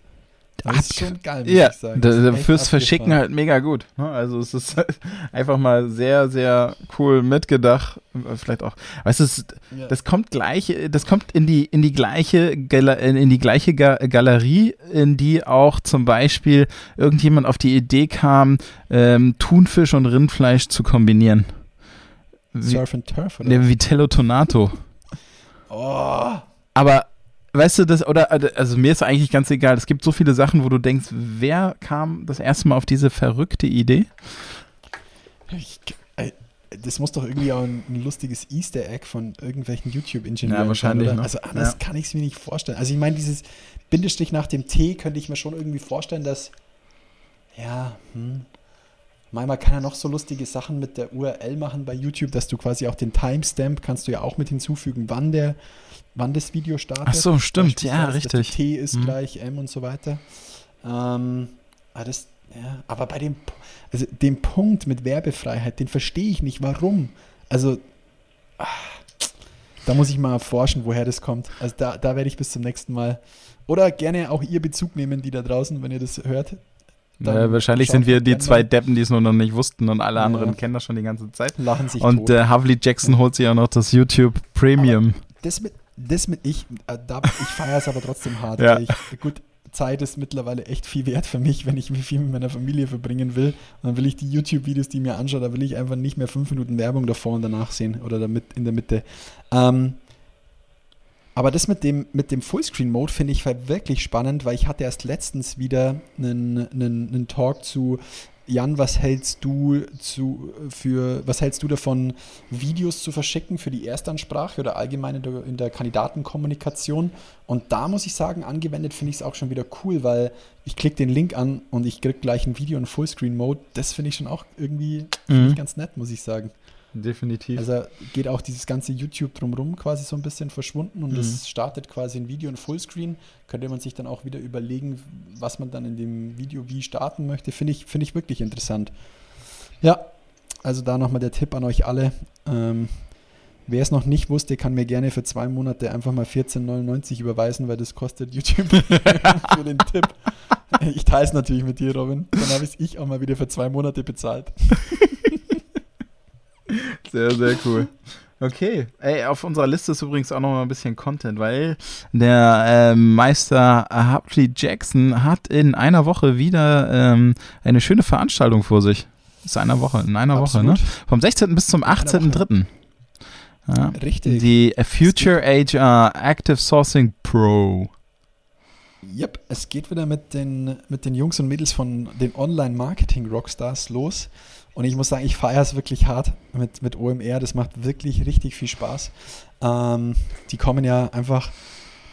Das ist schon geil, muss ja, ich sagen. Da, fürs Verschicken halt mega gut. Ne? Also es ist einfach mal sehr, sehr cool mitgedacht. Vielleicht auch, weißt du, das, ja. das kommt gleich, das kommt in die, in die gleiche, in die gleiche Galerie, in die auch zum Beispiel irgendjemand auf die Idee kam, ähm, Thunfisch und Rindfleisch zu kombinieren. Surf and Turf, oder? Der Vitello Tonato. oh. Aber weißt du, das, oder, also mir ist eigentlich ganz egal. Es gibt so viele Sachen, wo du denkst, wer kam das erste Mal auf diese verrückte Idee? Ich, äh, das muss doch irgendwie auch ein, ein lustiges Easter Egg von irgendwelchen YouTube-Ingenieuren ja, wahrscheinlich, sein, Also anders ja. kann ich es mir nicht vorstellen. Also ich meine, dieses Bindestrich nach dem T könnte ich mir schon irgendwie vorstellen, dass, ja, hm, Manchmal kann er noch so lustige Sachen mit der URL machen bei YouTube, dass du quasi auch den Timestamp kannst du ja auch mit hinzufügen, wann der wann das Video startet. Ach so, stimmt, ja, richtig. T ist mhm. gleich M und so weiter. Ähm, aber, das, ja, aber bei dem, also dem Punkt mit Werbefreiheit, den verstehe ich nicht. Warum? Also, ach, da muss ich mal erforschen, woher das kommt. Also da, da werde ich bis zum nächsten Mal oder gerne auch ihr Bezug nehmen, die da draußen, wenn ihr das hört. Ja, wahrscheinlich sind wir die zwei Deppen, die es nur noch nicht wussten und alle anderen kennen das schon die ganze Zeit. Lachen sich Und äh, Havli Jackson holt sich auch noch das YouTube Premium. Aber das mit, das mit ich, äh, da, ich feiere es aber trotzdem hart. Ja. Ich, gut, Zeit ist mittlerweile echt viel wert für mich, wenn ich viel mit meiner Familie verbringen will. Und dann will ich die YouTube-Videos, die mir anschaue, da will ich einfach nicht mehr fünf Minuten Werbung davor und danach sehen oder damit in der Mitte. Ähm, aber das mit dem, mit dem Fullscreen-Mode finde ich halt wirklich spannend, weil ich hatte erst letztens wieder einen, einen, einen Talk zu Jan, was hältst du zu für was hältst du davon, Videos zu verschicken für die Erstansprache oder allgemein in der, in der Kandidatenkommunikation? Und da muss ich sagen, angewendet finde ich es auch schon wieder cool, weil ich klicke den Link an und ich kriege gleich ein Video in Fullscreen-Mode. Das finde ich schon auch irgendwie mhm. ganz nett, muss ich sagen. Definitiv. Also geht auch dieses ganze YouTube drumherum quasi so ein bisschen verschwunden und es mhm. startet quasi ein Video in Fullscreen. Könnte man sich dann auch wieder überlegen, was man dann in dem Video wie starten möchte. Finde ich, find ich wirklich interessant. Ja, also da nochmal der Tipp an euch alle. Ähm, Wer es noch nicht wusste, kann mir gerne für zwei Monate einfach mal 14,99 überweisen, weil das kostet YouTube für den Tipp. Ich teile es natürlich mit dir, Robin. Dann habe ich es auch mal wieder für zwei Monate bezahlt. Sehr, sehr cool. Okay, ey, auf unserer Liste ist übrigens auch noch mal ein bisschen Content, weil der äh, Meister Humphrey Jackson hat in einer Woche wieder ähm, eine schöne Veranstaltung vor sich. Ist einer Woche, in einer Absolut. Woche, ne? Vom 16. bis zum 18.3. Ja, Richtig. Die Future HR Active Sourcing Pro. Yep, es geht wieder mit den, mit den Jungs und Mädels von den Online-Marketing-Rockstars los. Und ich muss sagen, ich feiere es wirklich hart mit, mit OMR. Das macht wirklich richtig viel Spaß. Ähm, die kommen ja einfach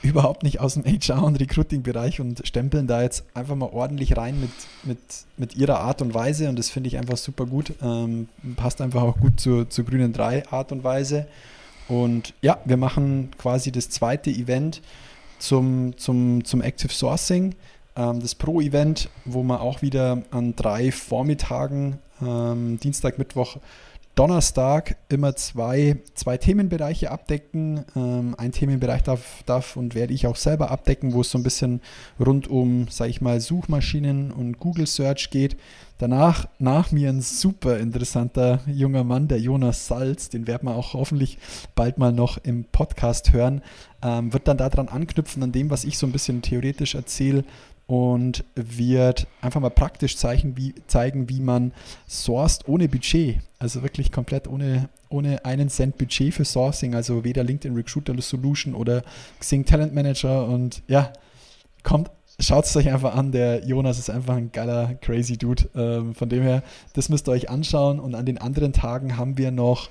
überhaupt nicht aus dem HR- und Recruiting-Bereich und stempeln da jetzt einfach mal ordentlich rein mit, mit, mit ihrer Art und Weise. Und das finde ich einfach super gut. Ähm, passt einfach auch gut zur, zur grünen 3 Art und Weise. Und ja, wir machen quasi das zweite Event zum, zum, zum Active Sourcing. Ähm, das Pro-Event, wo man auch wieder an drei Vormittagen ähm, Dienstag, Mittwoch, Donnerstag immer zwei, zwei Themenbereiche abdecken. Ähm, ein Themenbereich darf, darf und werde ich auch selber abdecken, wo es so ein bisschen rund um, sage ich mal, Suchmaschinen und Google Search geht. Danach nach mir ein super interessanter junger Mann, der Jonas Salz, den werden wir auch hoffentlich bald mal noch im Podcast hören, ähm, wird dann daran anknüpfen, an dem, was ich so ein bisschen theoretisch erzähle, und wird einfach mal praktisch zeigen, wie, zeigen, wie man sourced ohne Budget. Also wirklich komplett ohne, ohne einen Cent Budget für Sourcing, also weder LinkedIn Recruiter Solution oder Xing Talent Manager. Und ja, kommt, schaut es euch einfach an. Der Jonas ist einfach ein geiler, crazy Dude. Ähm, von dem her, das müsst ihr euch anschauen. Und an den anderen Tagen haben wir noch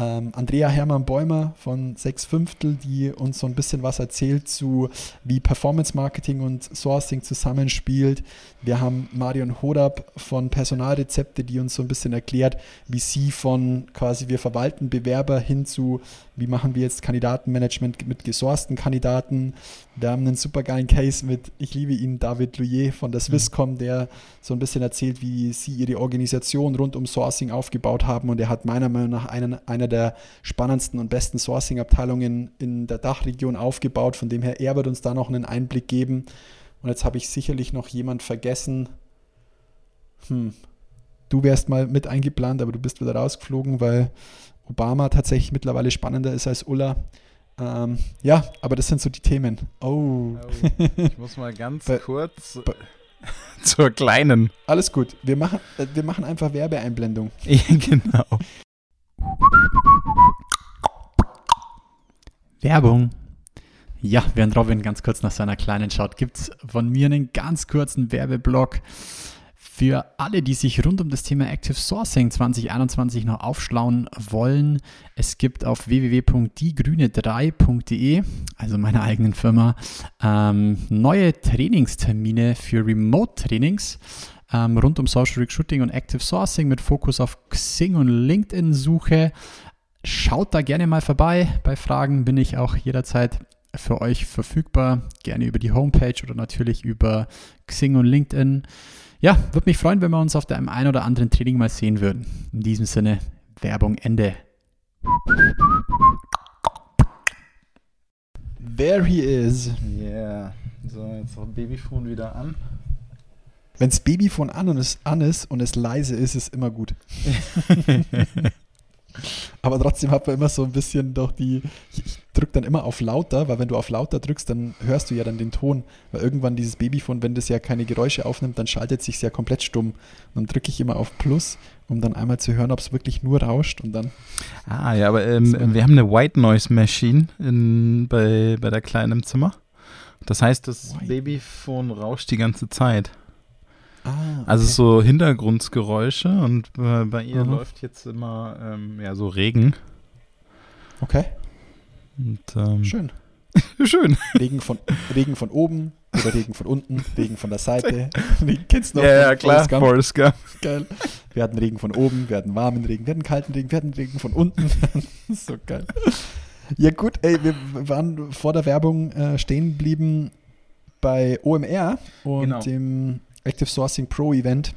ähm, Andrea Hermann-Bäumer von Sechs Fünftel, die uns so ein bisschen was erzählt zu, wie Performance Marketing und Sourcing zusammenspielt. Wir haben Marion Hodab von Personalrezepte, die uns so ein bisschen erklärt, wie sie von quasi wir verwalten Bewerber hin zu, wie machen wir jetzt Kandidatenmanagement mit gesourcten Kandidaten. Wir haben einen super geilen Case mit, ich liebe ihn, David Louier von der Swisscom, der so ein bisschen erzählt, wie sie ihre Organisation rund um Sourcing aufgebaut haben und er hat meiner Meinung nach einen, einer der spannendsten und besten Sourcing-Abteilungen in der Dachregion aufgebaut. Von dem her, er wird uns da noch einen Einblick geben. Und jetzt habe ich sicherlich noch jemand vergessen. Hm. Du wärst mal mit eingeplant, aber du bist wieder rausgeflogen, weil Obama tatsächlich mittlerweile spannender ist als Ulla. Ähm, ja, aber das sind so die Themen. Oh. oh ich muss mal ganz kurz zur kleinen. Alles gut. Wir machen, äh, wir machen einfach Werbeeinblendung. Genau. Werbung. Ja, während Robin ganz kurz nach seiner kleinen schaut, gibt es von mir einen ganz kurzen Werbeblock für alle, die sich rund um das Thema Active Sourcing 2021 noch aufschlauen wollen. Es gibt auf www.diegrüne3.de, also meiner eigenen Firma, ähm, neue Trainingstermine für Remote-Trainings ähm, rund um Social Recruiting und Active Sourcing mit Fokus auf Xing und LinkedIn-Suche. Schaut da gerne mal vorbei. Bei Fragen bin ich auch jederzeit für euch verfügbar. Gerne über die Homepage oder natürlich über Xing und LinkedIn. Ja, würde mich freuen, wenn wir uns auf dem einen oder anderen Training mal sehen würden. In diesem Sinne, Werbung Ende. There he is. Yeah. So, jetzt noch Babyphone wieder an. Wenn das Babyphone an und es an ist und es leise ist, ist immer gut. Aber trotzdem hat man immer so ein bisschen doch die. Ich, drücke dann immer auf lauter, weil wenn du auf lauter drückst, dann hörst du ja dann den Ton. Weil irgendwann dieses Babyphone, wenn das ja keine Geräusche aufnimmt, dann schaltet sich ja komplett stumm. Und dann drücke ich immer auf Plus, um dann einmal zu hören, ob es wirklich nur rauscht und dann. Ah, ja, aber ähm, wir haben eine White Noise Machine in, bei, bei der Kleinen im Zimmer. Das heißt, das White. Babyphone rauscht die ganze Zeit. Ah, okay. Also so Hintergrundgeräusche und äh, bei ihr mhm. läuft jetzt immer ähm, ja, so Regen. Okay. Und, ähm, Schön. Schön. Regen von, Regen von oben oder Regen von unten, Regen von der Seite. Kennst du noch? Ja, ja klar. Forrest Gump. Geil. Wir hatten Regen von oben, wir hatten warmen Regen, wir hatten kalten Regen, wir hatten Regen von unten. so geil. Ja gut, ey, wir waren vor der Werbung äh, stehen geblieben bei OMR und genau. dem Active Sourcing Pro Event.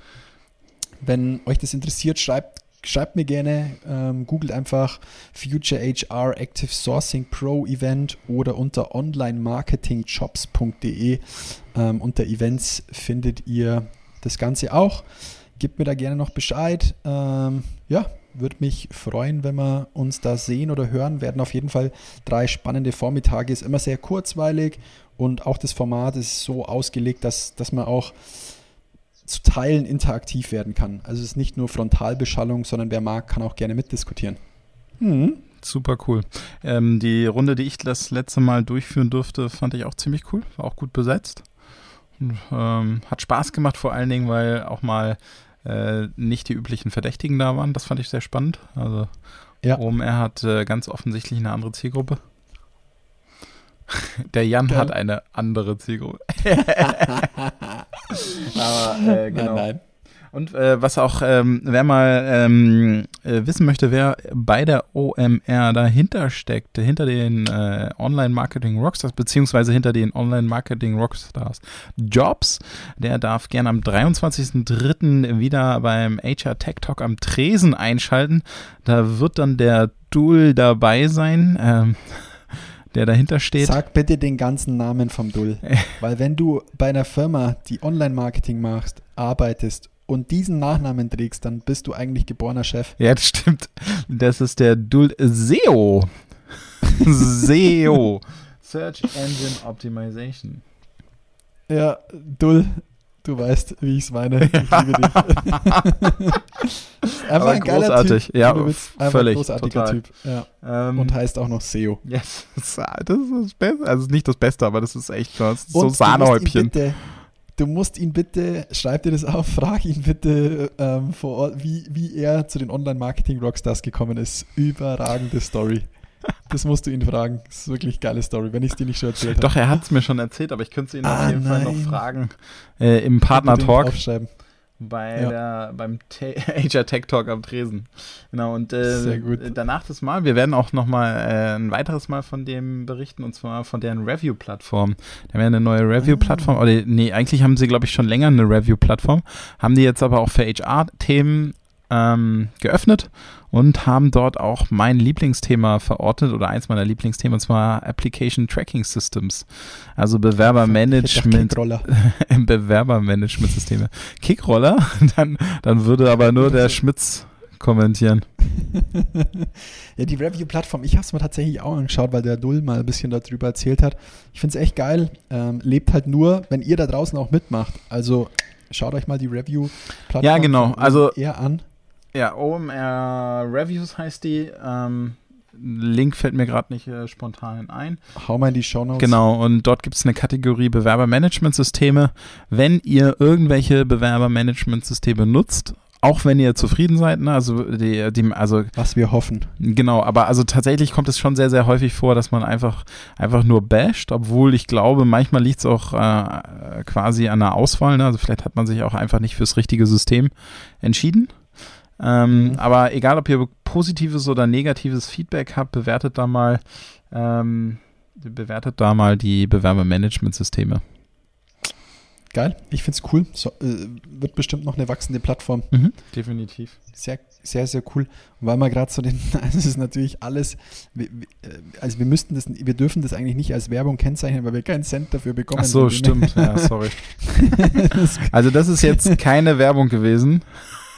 Wenn euch das interessiert, schreibt, schreibt mir gerne, ähm, googelt einfach Future HR Active Sourcing Pro Event oder unter onlinemarketingjobs.de ähm, unter Events findet ihr das Ganze auch. Gebt mir da gerne noch Bescheid. Ähm, ja, Würde mich freuen, wenn wir uns da sehen oder hören. Werden auf jeden Fall drei spannende Vormittage. Ist immer sehr kurzweilig und auch das Format ist so ausgelegt, dass, dass man auch zu Teilen interaktiv werden kann. Also es ist nicht nur Frontalbeschallung, sondern wer mag, kann auch gerne mitdiskutieren. Mhm. Super cool. Ähm, die Runde, die ich das letzte Mal durchführen durfte, fand ich auch ziemlich cool. War auch gut besetzt. Und, ähm, hat Spaß gemacht, vor allen Dingen, weil auch mal äh, nicht die üblichen Verdächtigen da waren. Das fand ich sehr spannend. Also ja. OMR hat äh, ganz offensichtlich eine andere Zielgruppe. Der Jan ja. hat eine andere Zielgruppe. Aber äh, genau. Nein, nein. Und äh, was auch, ähm, wer mal ähm, äh, wissen möchte, wer bei der OMR dahinter steckt, hinter den äh, Online-Marketing Rockstars, beziehungsweise hinter den Online-Marketing Rockstars Jobs, der darf gerne am 23.03. wieder beim HR Tech Talk am Tresen einschalten. Da wird dann der Duel dabei sein. Ähm, der dahinter steht. Sag bitte den ganzen Namen vom Dull. Weil wenn du bei einer Firma, die Online-Marketing machst, arbeitest und diesen Nachnamen trägst, dann bist du eigentlich geborener Chef. Ja, das stimmt. Das ist der Dull SEO. SEO. Search Engine Optimization. Ja, Dull. Du weißt, wie ich es meine. Ich liebe dich. einfach ein geiler großartig. Typ. Ja, völlig. Ein großartiger total. Typ. Ja. Ähm, und heißt auch noch SEO. Yes. Das ist das Beste. Also nicht das Beste, aber das ist echt krass. So Sahnehäubchen. Bitte, du musst ihn bitte, schreib dir das auf, frag ihn bitte ähm, vor Ort, wie, wie er zu den Online-Marketing-Rockstars gekommen ist. Überragende Story. Das musst du ihn fragen. Das ist wirklich eine geile Story, wenn ich es dir nicht schon erzählt habe. Doch, er hat es mir schon erzählt, aber ich könnte es ihn ah, auf jeden nein. Fall noch fragen. Äh, Im Partner-Talk. Bei ja. der, beim HR Tech Talk am Tresen. Genau, und äh, danach das Mal, wir werden auch nochmal äh, ein weiteres Mal von dem berichten, und zwar von deren Review-Plattform. Da wäre eine neue Review-Plattform, ah. oder nee, eigentlich haben sie, glaube ich, schon länger eine Review-Plattform, haben die jetzt aber auch für HR-Themen ähm, geöffnet und haben dort auch mein Lieblingsthema verortet oder eins meiner Lieblingsthemen, und zwar Application Tracking Systems. Also Bewerbermanagement. Bewerbermanagementsysteme. Kickroller, dann, dann würde aber nur der Schmitz kommentieren. ja, die Review-Plattform, ich habe es mir tatsächlich auch angeschaut, weil der Dull mal ein bisschen darüber erzählt hat. Ich finde es echt geil. Ähm, lebt halt nur, wenn ihr da draußen auch mitmacht. Also schaut euch mal die Review-Plattform ja, genau. also, eher an. Ja, OMR Reviews heißt die. Ähm, Link fällt mir gerade nicht äh, spontan ein. Hau mal in die Show Notes. Genau, und dort gibt es eine Kategorie Bewerbermanagementsysteme. Wenn ihr irgendwelche Bewerbermanagementsysteme nutzt, auch wenn ihr zufrieden seid, ne? also die, die, also was wir hoffen. Genau, aber also tatsächlich kommt es schon sehr, sehr häufig vor, dass man einfach, einfach nur basht, obwohl ich glaube, manchmal liegt es auch äh, quasi an der Auswahl, ne? also vielleicht hat man sich auch einfach nicht fürs richtige System entschieden. Ähm, mhm. Aber egal, ob ihr positives oder negatives Feedback habt, bewertet da mal, ähm, bewertet da mal die Bewerbermanagementsysteme. Geil, ich finde es cool. So, äh, wird bestimmt noch eine wachsende Plattform. Mhm, definitiv. Sehr, sehr, sehr cool. Und weil wir gerade so den, also es ist natürlich alles, äh, also wir müssten das, wir dürfen das eigentlich nicht als Werbung kennzeichnen, weil wir keinen Cent dafür bekommen. Ach so, stimmt. Ja, sorry. also das ist jetzt keine Werbung gewesen.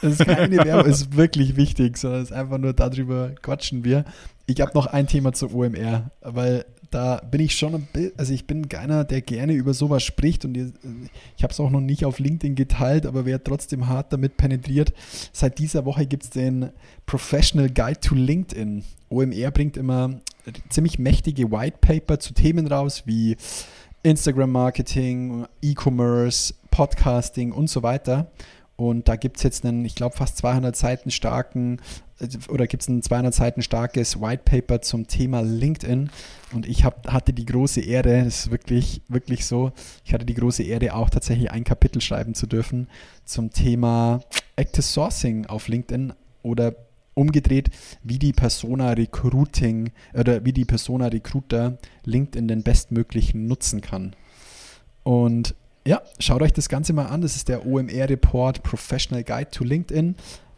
Das ist keine Werbung, ist wirklich wichtig, sondern es ist einfach nur darüber quatschen wir. Ich habe noch ein Thema zu OMR, weil da bin ich schon ein bisschen, also ich bin keiner, der gerne über sowas spricht und ich habe es auch noch nicht auf LinkedIn geteilt, aber wer trotzdem hart damit penetriert, seit dieser Woche gibt es den Professional Guide to LinkedIn. OMR bringt immer ziemlich mächtige White Paper zu Themen raus wie Instagram Marketing, E-Commerce, Podcasting und so weiter. Und da gibt es jetzt einen, ich glaube, fast 200 Seiten starken äh, oder gibt es ein 200 Seiten starkes White Paper zum Thema LinkedIn. Und ich hab, hatte die große Ehre, das ist wirklich, wirklich so, ich hatte die große Ehre, auch tatsächlich ein Kapitel schreiben zu dürfen zum Thema Active Sourcing auf LinkedIn oder umgedreht, wie die Persona Recruiting oder wie die Persona Recruiter LinkedIn den bestmöglichen nutzen kann. Und ja, schaut euch das Ganze mal an. Das ist der OMR Report Professional Guide to LinkedIn.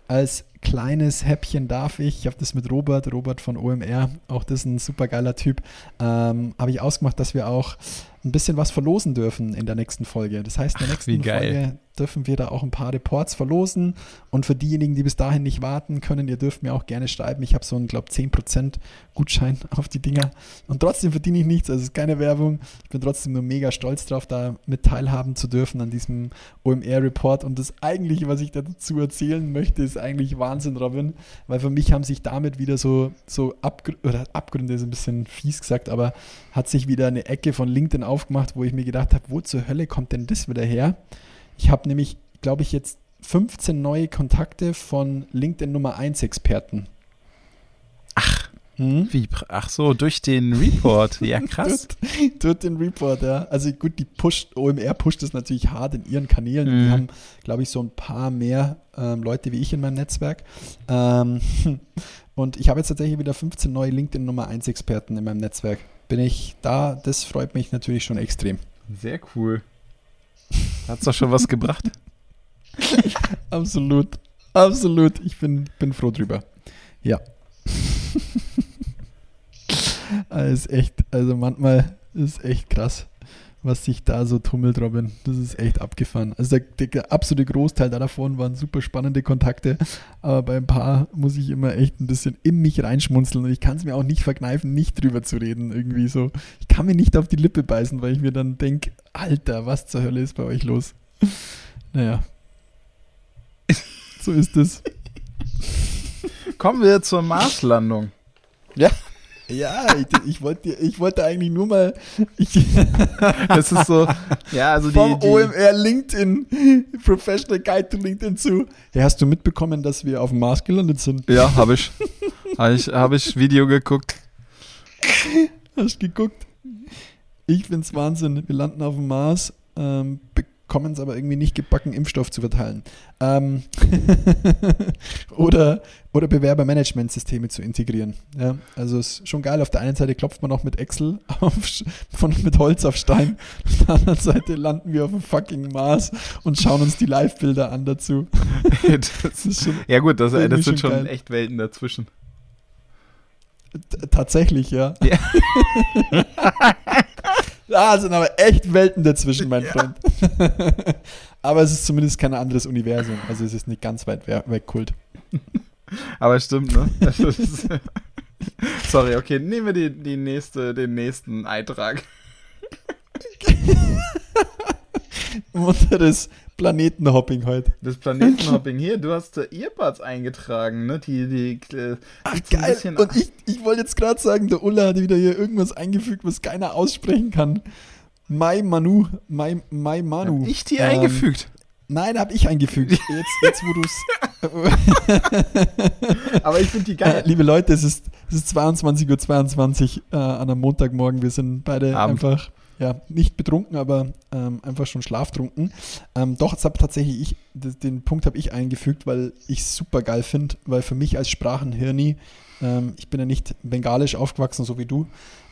Als kleines Häppchen darf ich, ich habe das mit Robert, Robert von OMR, auch das ist ein super geiler Typ, ähm, habe ich ausgemacht, dass wir auch ein bisschen was verlosen dürfen in der nächsten Folge. Das heißt, in der nächsten Ach, Folge dürfen wir da auch ein paar Reports verlosen. Und für diejenigen, die bis dahin nicht warten können, ihr dürft mir auch gerne schreiben. Ich habe so einen, glaube 10% Gutschein auf die Dinger. Und trotzdem verdiene ich nichts, also es ist keine Werbung. Ich bin trotzdem nur mega stolz drauf, da mit teilhaben zu dürfen an diesem OMR-Report. Und das eigentliche, was ich dazu erzählen möchte, ist eigentlich Wahnsinn, Robin. Weil für mich haben sich damit wieder so, so Abgr oder Abgründe, ist ein bisschen fies gesagt, aber hat sich wieder eine Ecke von LinkedIn aufgemacht, wo ich mir gedacht habe, wo zur Hölle kommt denn das wieder her? Ich habe nämlich, glaube ich, jetzt 15 neue Kontakte von LinkedIn Nummer 1 Experten. Ach, hm? wie, ach so, durch den Report. Ja, krass. durch, durch, den Report, ja. Also gut, die pusht, OMR pusht das natürlich hart in ihren Kanälen. Mhm. Die haben, glaube ich, so ein paar mehr ähm, Leute wie ich in meinem Netzwerk. Ähm, und ich habe jetzt tatsächlich wieder 15 neue LinkedIn Nummer 1 Experten in meinem Netzwerk. Bin ich da, das freut mich natürlich schon extrem. Sehr cool. Hat's doch schon was gebracht? absolut. Absolut. Ich bin, bin froh drüber. Ja. ist echt, also manchmal ist echt krass, was sich da so tummelt, Robin. Das ist echt abgefahren. Also der, der, absolute Großteil davon waren super spannende Kontakte, aber bei ein paar muss ich immer echt ein bisschen in mich reinschmunzeln und ich kann es mir auch nicht verkneifen, nicht drüber zu reden. Irgendwie so. Ich kann mir nicht auf die Lippe beißen, weil ich mir dann denke, Alter, was zur Hölle ist bei euch los? Naja. So ist es. Kommen wir zur Marslandung. Ja. Ja, ich, ich, wollte, ich wollte eigentlich nur mal. Ich, das ist so. Ja, also vom die, OMR LinkedIn, Professional Guide to LinkedIn zu. Hey, hast du mitbekommen, dass wir auf dem Mars gelandet sind? Ja, habe ich. habe ich, hab ich Video geguckt. Hast du geguckt? Ich finde es Wahnsinn. Wir landen auf dem Mars, ähm, bekommen es aber irgendwie nicht gebacken, Impfstoff zu verteilen. Ähm oder, oder Bewerbermanagementsysteme zu integrieren. Ja, also ist schon geil. Auf der einen Seite klopft man auch mit Excel auf, von, mit Holz auf Stein. Auf der anderen Seite landen wir auf dem fucking Mars und schauen uns die Live-Bilder an dazu. schon, ja gut, das, das sind schon geil. echt Welten dazwischen. Tatsächlich, ja. ja. Da sind aber echt Welten dazwischen, mein ja. Freund. aber es ist zumindest kein anderes Universum. Also es ist nicht ganz weit weg Kult. Aber stimmt, ne? Sorry, okay, nehmen wir die, die nächste, den nächsten Eintrag. Unseres Planetenhopping heute. Das Planetenhopping hier, du hast äh, Earbuds eingetragen, ne? Die, die, äh, Ach, geil. Und ich, ich wollte jetzt gerade sagen, der Ulla hat wieder hier irgendwas eingefügt, was keiner aussprechen kann. Mai Manu, Mai, Mai Manu. Hab ich die ähm, eingefügt? Nein, habe ich eingefügt. Jetzt, jetzt wo du es. Aber ich finde die geil. Äh, liebe Leute, es ist, es ist 22.22 Uhr 22, äh, an einem Montagmorgen. Wir sind beide Abend. einfach ja, nicht betrunken, aber ähm, einfach schon schlaftrunken. Ähm, doch, jetzt habe tatsächlich ich, den Punkt habe ich eingefügt, weil ich es super geil finde, weil für mich als Sprachenhirni, ähm, ich bin ja nicht bengalisch aufgewachsen, so wie du,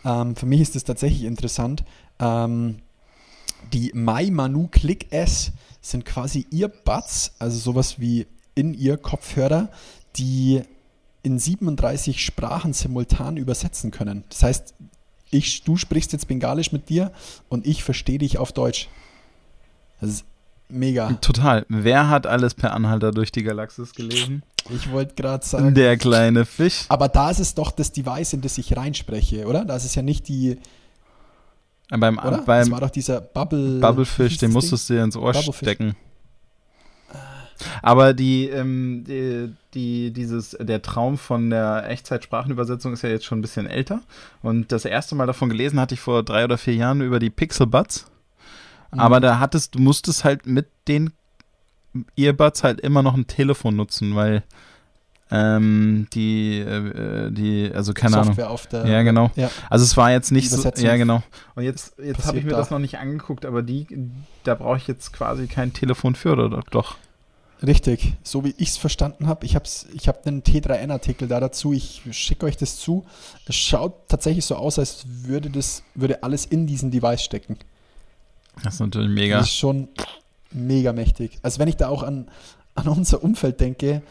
ähm, für mich ist es tatsächlich interessant. Ähm, die My Manu Click S sind quasi Earbuds, also sowas wie in ihr Kopfhörer, die in 37 Sprachen simultan übersetzen können. Das heißt, ich, du sprichst jetzt Bengalisch mit dir und ich verstehe dich auf Deutsch. Das ist mega. Total. Wer hat alles per Anhalter durch die Galaxis gelesen? Ich wollte gerade sagen. Der kleine Fisch. Aber da ist es doch das Device, in das ich reinspreche, oder? Da ist es ja nicht die. Beim, oder? beim das war doch dieser Bubble. Bubblefish, den musstest du dir ins Ohr stecken. Aber die, ähm, die, die, dieses, der Traum von der Echtzeit-Sprachenübersetzung ist ja jetzt schon ein bisschen älter. Und das erste Mal davon gelesen hatte ich vor drei oder vier Jahren über die Pixel Buds. Mhm. Aber da hattest, du musstest halt mit den Earbuds halt immer noch ein Telefon nutzen, weil ähm, die, äh, die, also keine Software Ahnung. auf der. Ja, genau. Ja. Also es war jetzt nicht so. Ja, genau. Und jetzt, jetzt habe ich mir da. das noch nicht angeguckt, aber die, da brauche ich jetzt quasi kein Telefon für, oder doch? Richtig, so wie ich es verstanden habe. Ich habe ich hab einen T3N-Artikel da dazu. Ich schicke euch das zu. Es schaut tatsächlich so aus, als würde das würde alles in diesen Device stecken. Das ist natürlich mega. Das ist schon mega mächtig. Also wenn ich da auch an, an unser Umfeld denke,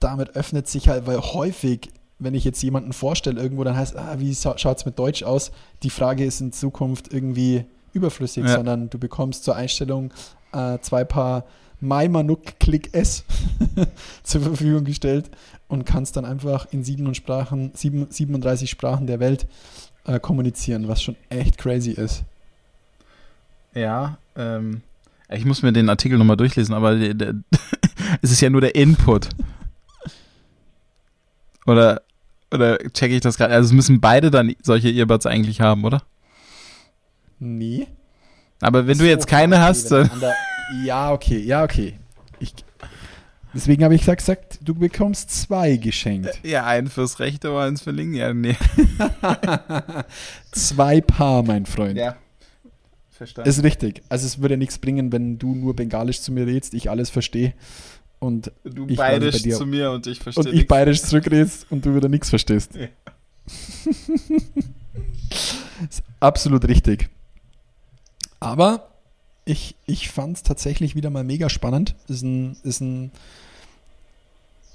damit öffnet sich halt, weil häufig, wenn ich jetzt jemanden vorstelle irgendwo, dann heißt, ah, wie schaut es mit Deutsch aus? Die Frage ist in Zukunft irgendwie überflüssig, ja. sondern du bekommst zur Einstellung äh, zwei Paar MyManuk Click S zur Verfügung gestellt und kannst dann einfach in 37 Sprachen, 37 Sprachen der Welt äh, kommunizieren, was schon echt crazy ist. Ja, ähm, ich muss mir den Artikel nochmal durchlesen, aber der, der, es ist ja nur der Input. Oder, oder checke ich das gerade? Also es müssen beide dann solche Earbuds eigentlich haben, oder? Nee. Aber wenn so, du jetzt keine hast, dann. Ja, okay, ja, okay. Ich, deswegen habe ich gesagt, gesagt, du bekommst zwei geschenkt. Ja, einen fürs rechte und eins für links. Ja, nee. zwei Paar, mein Freund. Ja. Verstanden. Ist richtig. Also es würde nichts bringen, wenn du nur Bengalisch zu mir redest, ich alles verstehe. Und du ich bayerisch zu mir und ich verstehe Und ich bayerisch zurückredest und du wieder nichts verstehst. Ja. ist absolut richtig. Aber ich, ich fand es tatsächlich wieder mal mega spannend. Ist ein, ist ein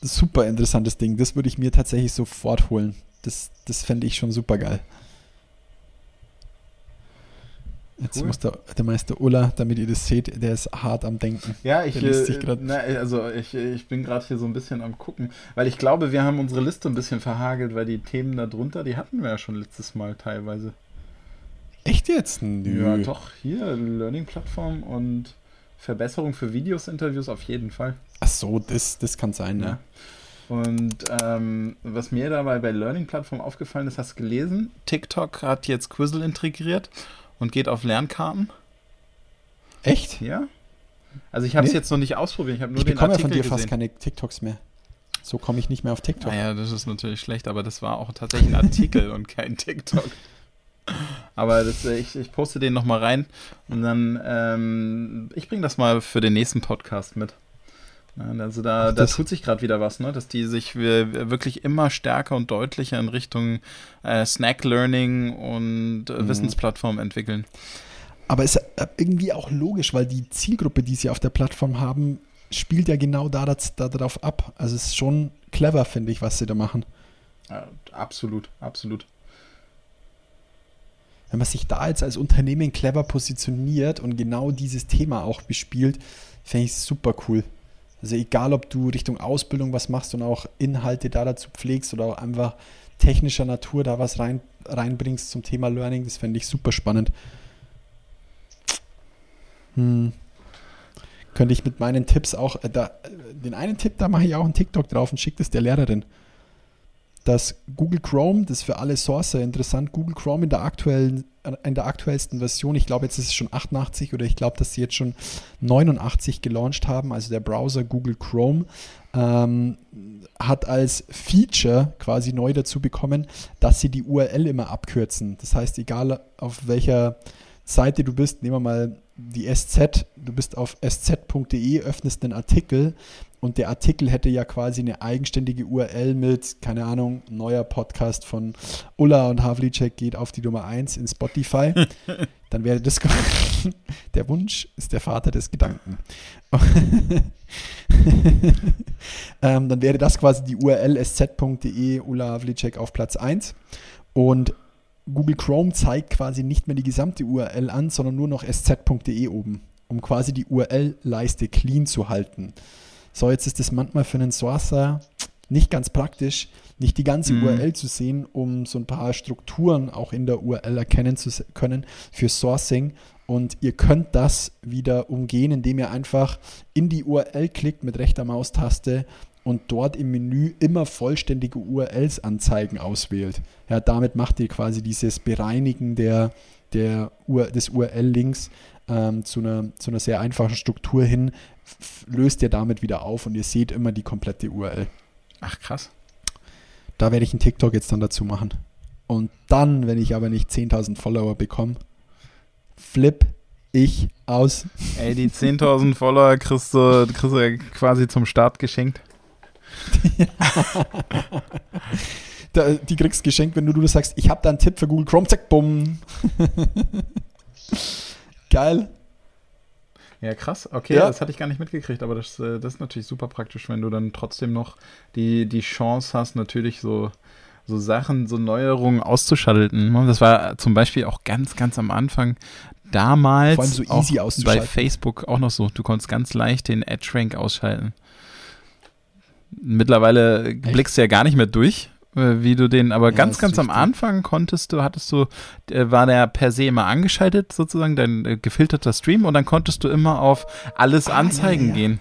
super interessantes Ding. Das würde ich mir tatsächlich sofort holen. Das, das fände ich schon super geil. Jetzt cool. muss der, der Meister Ulla, damit ihr das seht, der ist hart am Denken. Ja, ich, na, also ich, ich bin gerade hier so ein bisschen am gucken, weil ich glaube, wir haben unsere Liste ein bisschen verhagelt, weil die Themen darunter, die hatten wir ja schon letztes Mal teilweise. Echt jetzt? Nö. Ja, doch, hier, Learning-Plattform und Verbesserung für Videos, Interviews auf jeden Fall. Ach so, das, das kann sein, ja. ja. Und ähm, was mir dabei bei Learning-Plattform aufgefallen ist, hast du gelesen, TikTok hat jetzt Quizzle integriert und geht auf Lernkarten. Echt? Ja. Also ich habe es nee. jetzt noch nicht ausprobiert, ich habe nur ich den Artikel ja von dir gesehen. fast keine TikToks mehr. So komme ich nicht mehr auf TikTok. Naja, das ist natürlich schlecht, aber das war auch tatsächlich ein Artikel und kein TikTok. Aber das, ich, ich poste den nochmal rein und dann, ähm, ich bringe das mal für den nächsten Podcast mit. Also da, Ach, da tut sich gerade wieder was, ne? dass die sich wirklich immer stärker und deutlicher in Richtung äh, Snack Learning und äh, mhm. Wissensplattform entwickeln. Aber ist äh, irgendwie auch logisch, weil die Zielgruppe, die sie auf der Plattform haben, spielt ja genau da, da, darauf ab. Also es ist schon clever, finde ich, was sie da machen. Absolut, absolut. Wenn man sich da jetzt als Unternehmen clever positioniert und genau dieses Thema auch bespielt, fände ich super cool. Also egal, ob du Richtung Ausbildung was machst und auch Inhalte da dazu pflegst oder auch einfach technischer Natur da was rein, reinbringst zum Thema Learning, das fände ich super spannend. Hm. Könnte ich mit meinen Tipps auch, äh, da, den einen Tipp, da mache ich auch einen TikTok drauf und schicke das der Lehrerin. Das Google Chrome, das ist für alle Sourcer interessant, Google Chrome in der aktuellen in der aktuellsten Version, ich glaube jetzt ist es schon 88 oder ich glaube, dass sie jetzt schon 89 gelauncht haben, also der Browser Google Chrome, ähm, hat als Feature quasi neu dazu bekommen, dass sie die URL immer abkürzen. Das heißt, egal auf welcher Seite du bist, nehmen wir mal die SZ, du bist auf sz.de, öffnest einen Artikel und der Artikel hätte ja quasi eine eigenständige URL mit, keine Ahnung, neuer Podcast von Ulla und Havlicek geht auf die Nummer 1 in Spotify. Dann wäre das der Wunsch ist der Vater des Gedanken. ähm, dann wäre das quasi die URL sz.de Ulla Havlicek auf Platz 1. Und Google Chrome zeigt quasi nicht mehr die gesamte URL an, sondern nur noch sz.de oben, um quasi die URL-Leiste clean zu halten. So, jetzt ist es manchmal für einen Sourcer nicht ganz praktisch, nicht die ganze mhm. URL zu sehen, um so ein paar Strukturen auch in der URL erkennen zu können für Sourcing. Und ihr könnt das wieder umgehen, indem ihr einfach in die URL klickt mit rechter Maustaste und dort im Menü immer vollständige URLs anzeigen auswählt. Ja, damit macht ihr quasi dieses Bereinigen der, der des URL-Links ähm, zu, einer, zu einer sehr einfachen Struktur hin, löst ihr damit wieder auf und ihr seht immer die komplette URL. Ach krass. Da werde ich einen TikTok jetzt dann dazu machen. Und dann, wenn ich aber nicht 10.000 Follower bekomme, flip ich aus. Ey, die 10.000 Follower kriegst du, kriegst du quasi zum Start geschenkt. Da, die kriegst du geschenkt, wenn du, du sagst, ich habe da einen Tipp für Google Chrome, zack, bumm. Geil. Ja, krass. Okay, ja. das hatte ich gar nicht mitgekriegt, aber das, äh, das ist natürlich super praktisch, wenn du dann trotzdem noch die, die Chance hast, natürlich so, so Sachen, so Neuerungen auszuschalten. Das war zum Beispiel auch ganz, ganz am Anfang damals Vor allem so easy auch bei Facebook auch noch so. Du konntest ganz leicht den Ad-Rank ausschalten. Mittlerweile Echt? blickst du ja gar nicht mehr durch, äh, wie du den, aber ja, ganz, ganz am Anfang konntest du, hattest du, äh, war der per se immer angeschaltet, sozusagen, dein äh, gefilterter Stream und dann konntest du immer auf alles ah, anzeigen ja. gehen.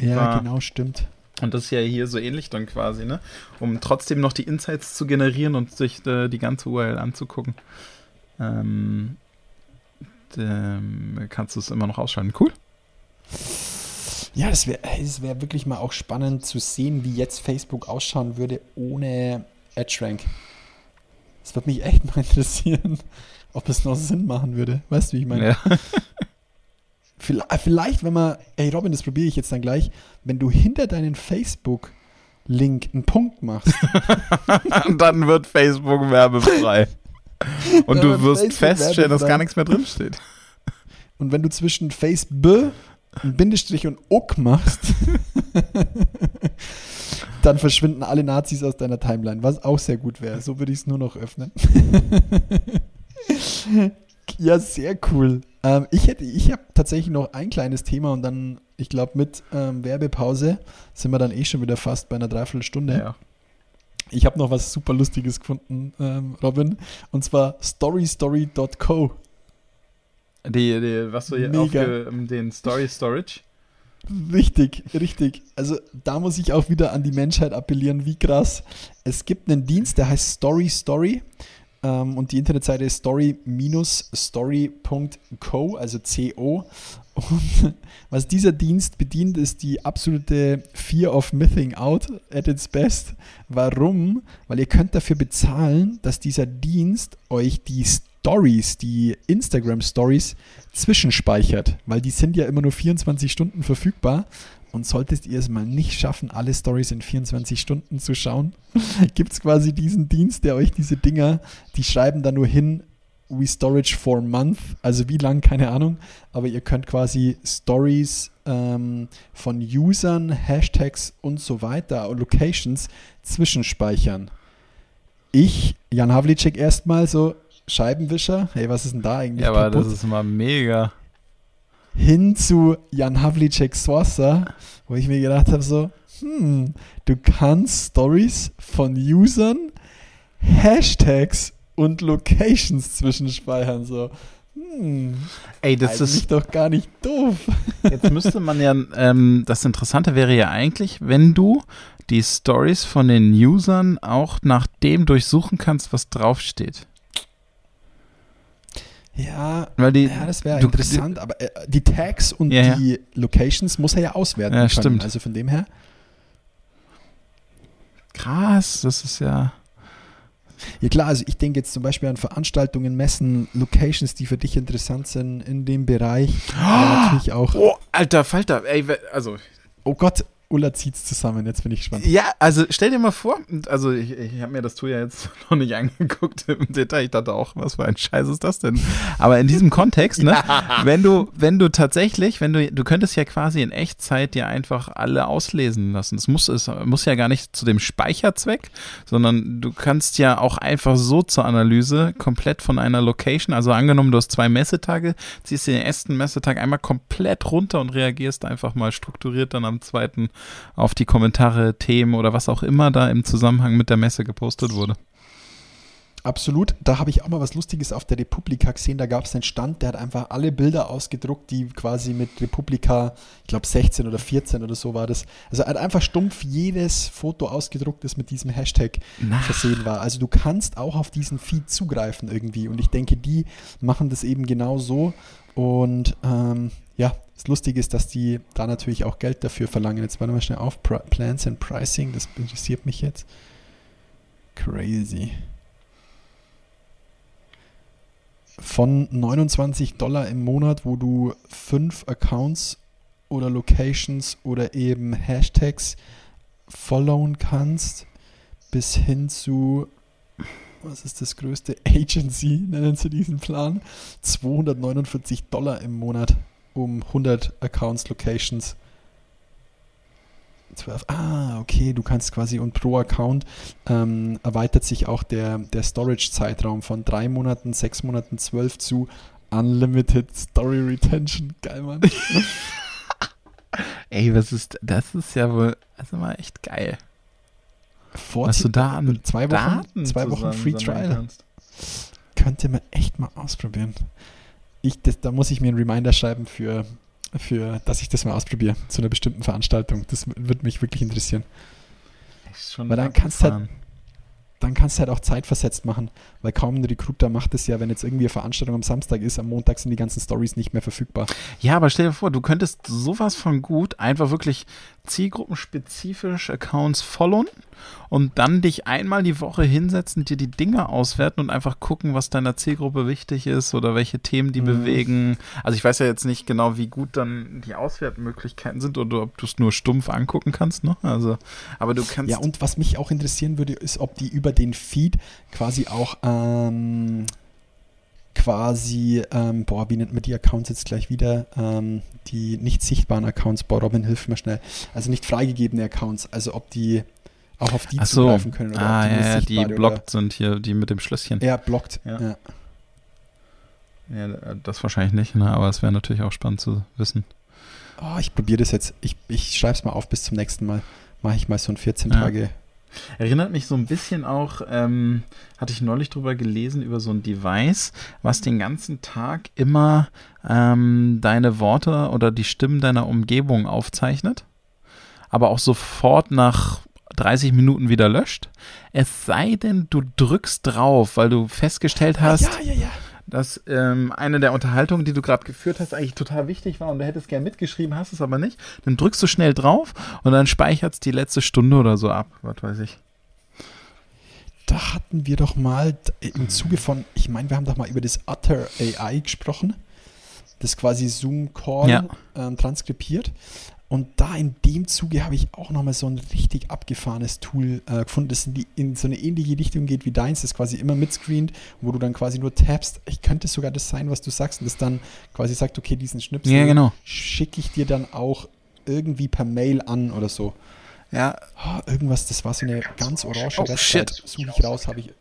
Ja, war, genau, stimmt. Und das ist ja hier so ähnlich dann quasi, ne? Um trotzdem noch die Insights zu generieren und sich äh, die ganze URL anzugucken. Ähm, ähm, kannst du es immer noch ausschalten. Cool. Ja, das wäre das wär wirklich mal auch spannend zu sehen, wie jetzt Facebook ausschauen würde ohne EdgeRank. Das würde mich echt mal interessieren, ob es noch Sinn machen würde. Weißt du, wie ich meine? Ja. Vielleicht, wenn man, ey Robin, das probiere ich jetzt dann gleich, wenn du hinter deinen Facebook-Link einen Punkt machst. dann wird Facebook werbefrei. Und du wirst Facebook feststellen, dass gar nichts mehr drinsteht. Und wenn du zwischen Facebook, ein Bindestrich und OK machst, dann verschwinden alle Nazis aus deiner Timeline, was auch sehr gut wäre. So würde ich es nur noch öffnen. ja, sehr cool. Ähm, ich hätte, ich habe tatsächlich noch ein kleines Thema und dann, ich glaube, mit ähm, Werbepause sind wir dann eh schon wieder fast bei einer Dreiviertelstunde. Ja. Ich habe noch was super Lustiges gefunden, ähm, Robin, und zwar storystory.co. Die, die, was du hier Mega. auf den Story Storage? Richtig, richtig. Also da muss ich auch wieder an die Menschheit appellieren, wie krass. Es gibt einen Dienst, der heißt Story Story. Ähm, und die Internetseite ist story-story.co, also CO. Und was dieser Dienst bedient, ist die absolute Fear of Missing Out at its best. Warum? Weil ihr könnt dafür bezahlen, dass dieser Dienst euch die Stories, die Instagram Stories zwischenspeichert, weil die sind ja immer nur 24 Stunden verfügbar und solltest ihr es mal nicht schaffen, alle Stories in 24 Stunden zu schauen, gibt es quasi diesen Dienst, der euch diese Dinger, die schreiben da nur hin, we storage for month, also wie lang, keine Ahnung, aber ihr könnt quasi Stories ähm, von Usern, Hashtags und so weiter Locations zwischenspeichern. Ich, Jan Havlicek, erstmal so, Scheibenwischer, hey, was ist denn da eigentlich? Ja, aber kaputt? das ist immer mega hin zu Jan Havlicek Sourcer, wo ich mir gedacht habe, so, hm, du kannst Stories von Usern, Hashtags und Locations zwischenspeichern, so. Hm, Ey, das ist doch gar nicht doof. Jetzt müsste man ja, ähm, das Interessante wäre ja eigentlich, wenn du die Stories von den Usern auch nach dem durchsuchen kannst, was draufsteht. Ja, Weil die, ja das wäre interessant, aber äh, die Tags und ja, die ja. Locations muss er ja auswerten ja, können. Stimmt. Also von dem her. Krass, das ist ja. Ja klar, also ich denke jetzt zum Beispiel an Veranstaltungen, Messen, Locations, die für dich interessant sind in dem Bereich. Oh, natürlich auch. Oh, alter Falter, ey, also. Oh Gott, Ulla zieht's zusammen, jetzt bin ich gespannt. Ja, also stell dir mal vor, also ich, ich habe mir das Tool ja jetzt noch nicht angeguckt im Detail. Ich dachte auch, was für ein Scheiß ist das denn? Aber in diesem Kontext, ne, ja. wenn du, wenn du tatsächlich, wenn du, du könntest ja quasi in Echtzeit dir einfach alle auslesen lassen. Es muss, es muss ja gar nicht zu dem Speicherzweck, sondern du kannst ja auch einfach so zur Analyse komplett von einer Location, also angenommen, du hast zwei Messetage, ziehst den ersten Messetag einmal komplett runter und reagierst einfach mal strukturiert dann am zweiten auf die Kommentare, Themen oder was auch immer da im Zusammenhang mit der Messe gepostet wurde. Absolut. Da habe ich auch mal was Lustiges auf der Republika gesehen. Da gab es einen Stand, der hat einfach alle Bilder ausgedruckt, die quasi mit Republika, ich glaube 16 oder 14 oder so war das. Also er hat einfach stumpf jedes Foto ausgedruckt, das mit diesem Hashtag Na. versehen war. Also du kannst auch auf diesen Feed zugreifen irgendwie. Und ich denke, die machen das eben genau so. Und ähm, ja, das Lustige ist, dass die da natürlich auch Geld dafür verlangen. Jetzt warte mal schnell auf. Plans and Pricing, das interessiert mich jetzt. Crazy. Von 29 Dollar im Monat, wo du fünf Accounts oder Locations oder eben Hashtags followen kannst, bis hin zu, was ist das größte Agency, nennen sie diesen Plan, 249 Dollar im Monat um 100 Accounts, Locations. 12. Ah, okay, du kannst quasi und pro Account ähm, erweitert sich auch der, der Storage-Zeitraum von drei Monaten, sechs Monaten, zwölf zu Unlimited Story Retention. Geil, Mann. Ey, was ist, das ist ja wohl, also mal echt geil. Vor was du da an zwei Wochen, Daten zwei Wochen Free Trial kannst. Könnte man echt mal ausprobieren. Ich, das, da muss ich mir einen Reminder schreiben für, für, dass ich das mal ausprobiere zu einer bestimmten Veranstaltung. Das würde mich wirklich interessieren. Weil dann kannst du halt, dann kannst du halt auch zeitversetzt machen, weil kaum ein Recruiter macht es ja, wenn jetzt irgendwie eine Veranstaltung am Samstag ist, am Montag sind die ganzen Stories nicht mehr verfügbar. Ja, aber stell dir vor, du könntest sowas von gut einfach wirklich zielgruppenspezifisch Accounts followen und dann dich einmal die Woche hinsetzen, dir die Dinge auswerten und einfach gucken, was deiner Zielgruppe wichtig ist oder welche Themen die mhm. bewegen. Also ich weiß ja jetzt nicht genau, wie gut dann die Auswertmöglichkeiten sind oder ob du es nur stumpf angucken kannst, ne? Also, aber du kannst. Ja, und was mich auch interessieren würde, ist, ob die über den Feed quasi auch ähm, quasi, ähm, boah, wie nennt man die Accounts jetzt gleich wieder? Ähm, die nicht sichtbaren Accounts, boah, Robin, hilf mir schnell. Also nicht freigegebene Accounts, also ob die auch auf die Ach so. zugreifen können. Oder ah, die ja, die blockt sind hier, die mit dem Schlösschen. Ja, blockt, ja. ja. ja das wahrscheinlich nicht, ne? aber es wäre natürlich auch spannend zu wissen. Oh, ich probiere das jetzt. Ich, ich schreibe es mal auf bis zum nächsten Mal. Mache ich mal so ein 14 Tage Erinnert mich so ein bisschen auch, ähm, hatte ich neulich drüber gelesen, über so ein Device, was den ganzen Tag immer ähm, deine Worte oder die Stimmen deiner Umgebung aufzeichnet, aber auch sofort nach 30 Minuten wieder löscht. Es sei denn, du drückst drauf, weil du festgestellt hast, ja, ja, ja dass ähm, eine der Unterhaltungen, die du gerade geführt hast, eigentlich total wichtig war und du hättest gern mitgeschrieben, hast es aber nicht. Dann drückst du schnell drauf und dann speichert es die letzte Stunde oder so ab, was weiß ich. Da hatten wir doch mal im Zuge von, ich meine, wir haben doch mal über das Utter AI gesprochen, das quasi Zoom-Call ja. ähm, transkribiert. Und da in dem Zuge habe ich auch nochmal so ein richtig abgefahrenes Tool äh, gefunden, das in, die, in, so eine ähnliche Richtung geht wie deins, das quasi immer mitscreent, wo du dann quasi nur tappst. Ich könnte sogar das sein, was du sagst, und das dann quasi sagt, okay, diesen Schnipsel ja, genau. schicke ich dir dann auch irgendwie per Mail an oder so. Ja. Oh, irgendwas, das war so eine ganz orange oh, Website. Suche ich raus, habe ich.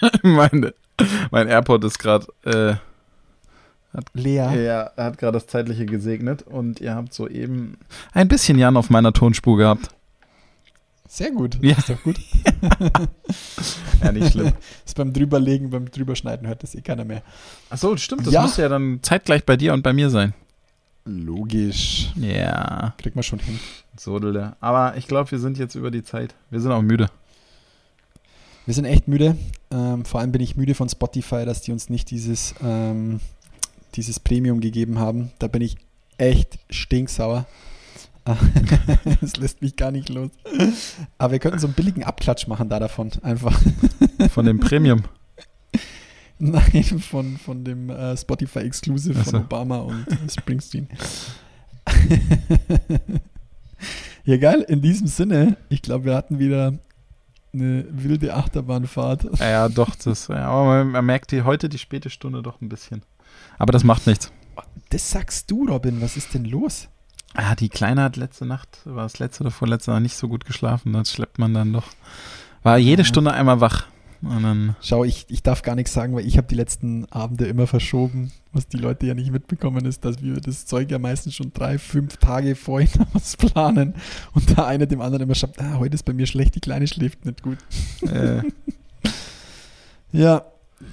meine, mein AirPod ist gerade. Äh hat, Lea. Ja, er hat gerade das Zeitliche gesegnet und ihr habt soeben ein bisschen Jan auf meiner Tonspur gehabt. Sehr gut. Ja. Ist doch gut. ja, nicht schlimm. ist beim Drüberlegen, beim Drüberschneiden hört das eh keiner mehr. Achso, stimmt. Das ja. muss ja dann zeitgleich bei dir und bei mir sein. Logisch. Ja. Kriegt man schon hin. Sodele. Aber ich glaube, wir sind jetzt über die Zeit. Wir sind auch müde. Wir sind echt müde. Ähm, vor allem bin ich müde von Spotify, dass die uns nicht dieses ähm, dieses Premium gegeben haben. Da bin ich echt stinksauer. Es lässt mich gar nicht los. Aber wir könnten so einen billigen Abklatsch machen da davon. Einfach. Von dem Premium. Nein, von, von dem äh, Spotify Exclusive so. von Obama und Springsteen. ja, geil. In diesem Sinne, ich glaube, wir hatten wieder eine wilde Achterbahnfahrt. Ja, ja doch, das, ja, aber man, man merkt die, heute die späte Stunde doch ein bisschen. Aber das macht nichts. Das sagst du, Robin. Was ist denn los? Ja, die Kleine hat letzte Nacht, war es letzte oder vorletzte Nacht nicht so gut geschlafen. Das schleppt man dann doch. War jede Stunde einmal wach. Schau, ich, ich darf gar nichts sagen, weil ich habe die letzten Abende immer verschoben. Was die Leute ja nicht mitbekommen ist, dass wir das Zeug ja meistens schon drei, fünf Tage vorhin was planen und da einer dem anderen immer schreibt, ah, heute ist bei mir schlecht, die Kleine schläft nicht gut. Äh. ja,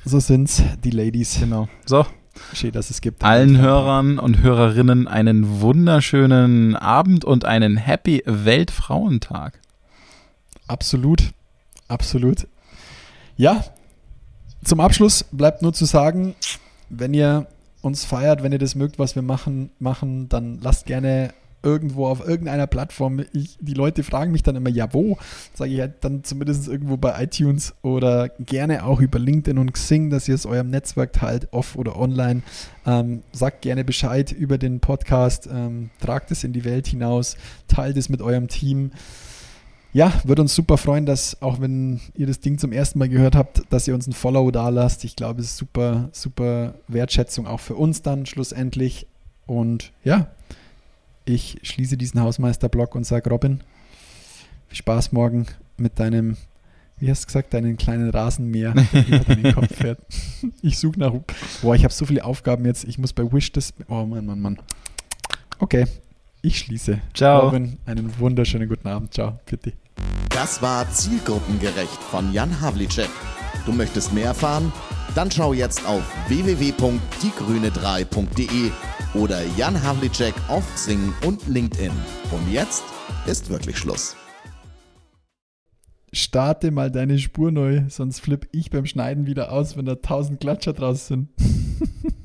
so sind's, die Ladies. Genau. So, Schön, dass es gibt. Allen Hörern und Hörerinnen einen wunderschönen Abend und einen Happy Weltfrauentag. Absolut, absolut. Ja, zum Abschluss bleibt nur zu sagen, wenn ihr uns feiert, wenn ihr das mögt, was wir machen, machen, dann lasst gerne irgendwo auf irgendeiner Plattform. Ich, die Leute fragen mich dann immer, ja, wo? Sage ich halt dann zumindest irgendwo bei iTunes oder gerne auch über LinkedIn und Xing, dass ihr es eurem Netzwerk teilt, off oder online. Ähm, sagt gerne Bescheid über den Podcast, ähm, tragt es in die Welt hinaus, teilt es mit eurem Team. Ja, würde uns super freuen, dass auch wenn ihr das Ding zum ersten Mal gehört habt, dass ihr uns ein Follow da lasst. Ich glaube, es ist super, super Wertschätzung auch für uns dann schlussendlich. Und ja, ich schließe diesen Hausmeister-Blog und sage Robin, viel Spaß morgen mit deinem wie hast du gesagt, deinen kleinen Rasenmäher, der über deinen Kopf fährt. Ich suche nach. Boah, ich habe so viele Aufgaben jetzt. Ich muss bei Wish das. Oh Mann, Mann, Mann. Okay, ich schließe. Ciao. Robin, einen wunderschönen guten Abend. Ciao, bitte. Das war Zielgruppengerecht von Jan Havlicek. Du möchtest mehr erfahren? Dann schau jetzt auf www.diegrüne3.de oder Jan Havlicek auf Sing und LinkedIn. Und jetzt ist wirklich Schluss. Starte mal deine Spur neu, sonst flippe ich beim Schneiden wieder aus, wenn da tausend Klatscher draus sind.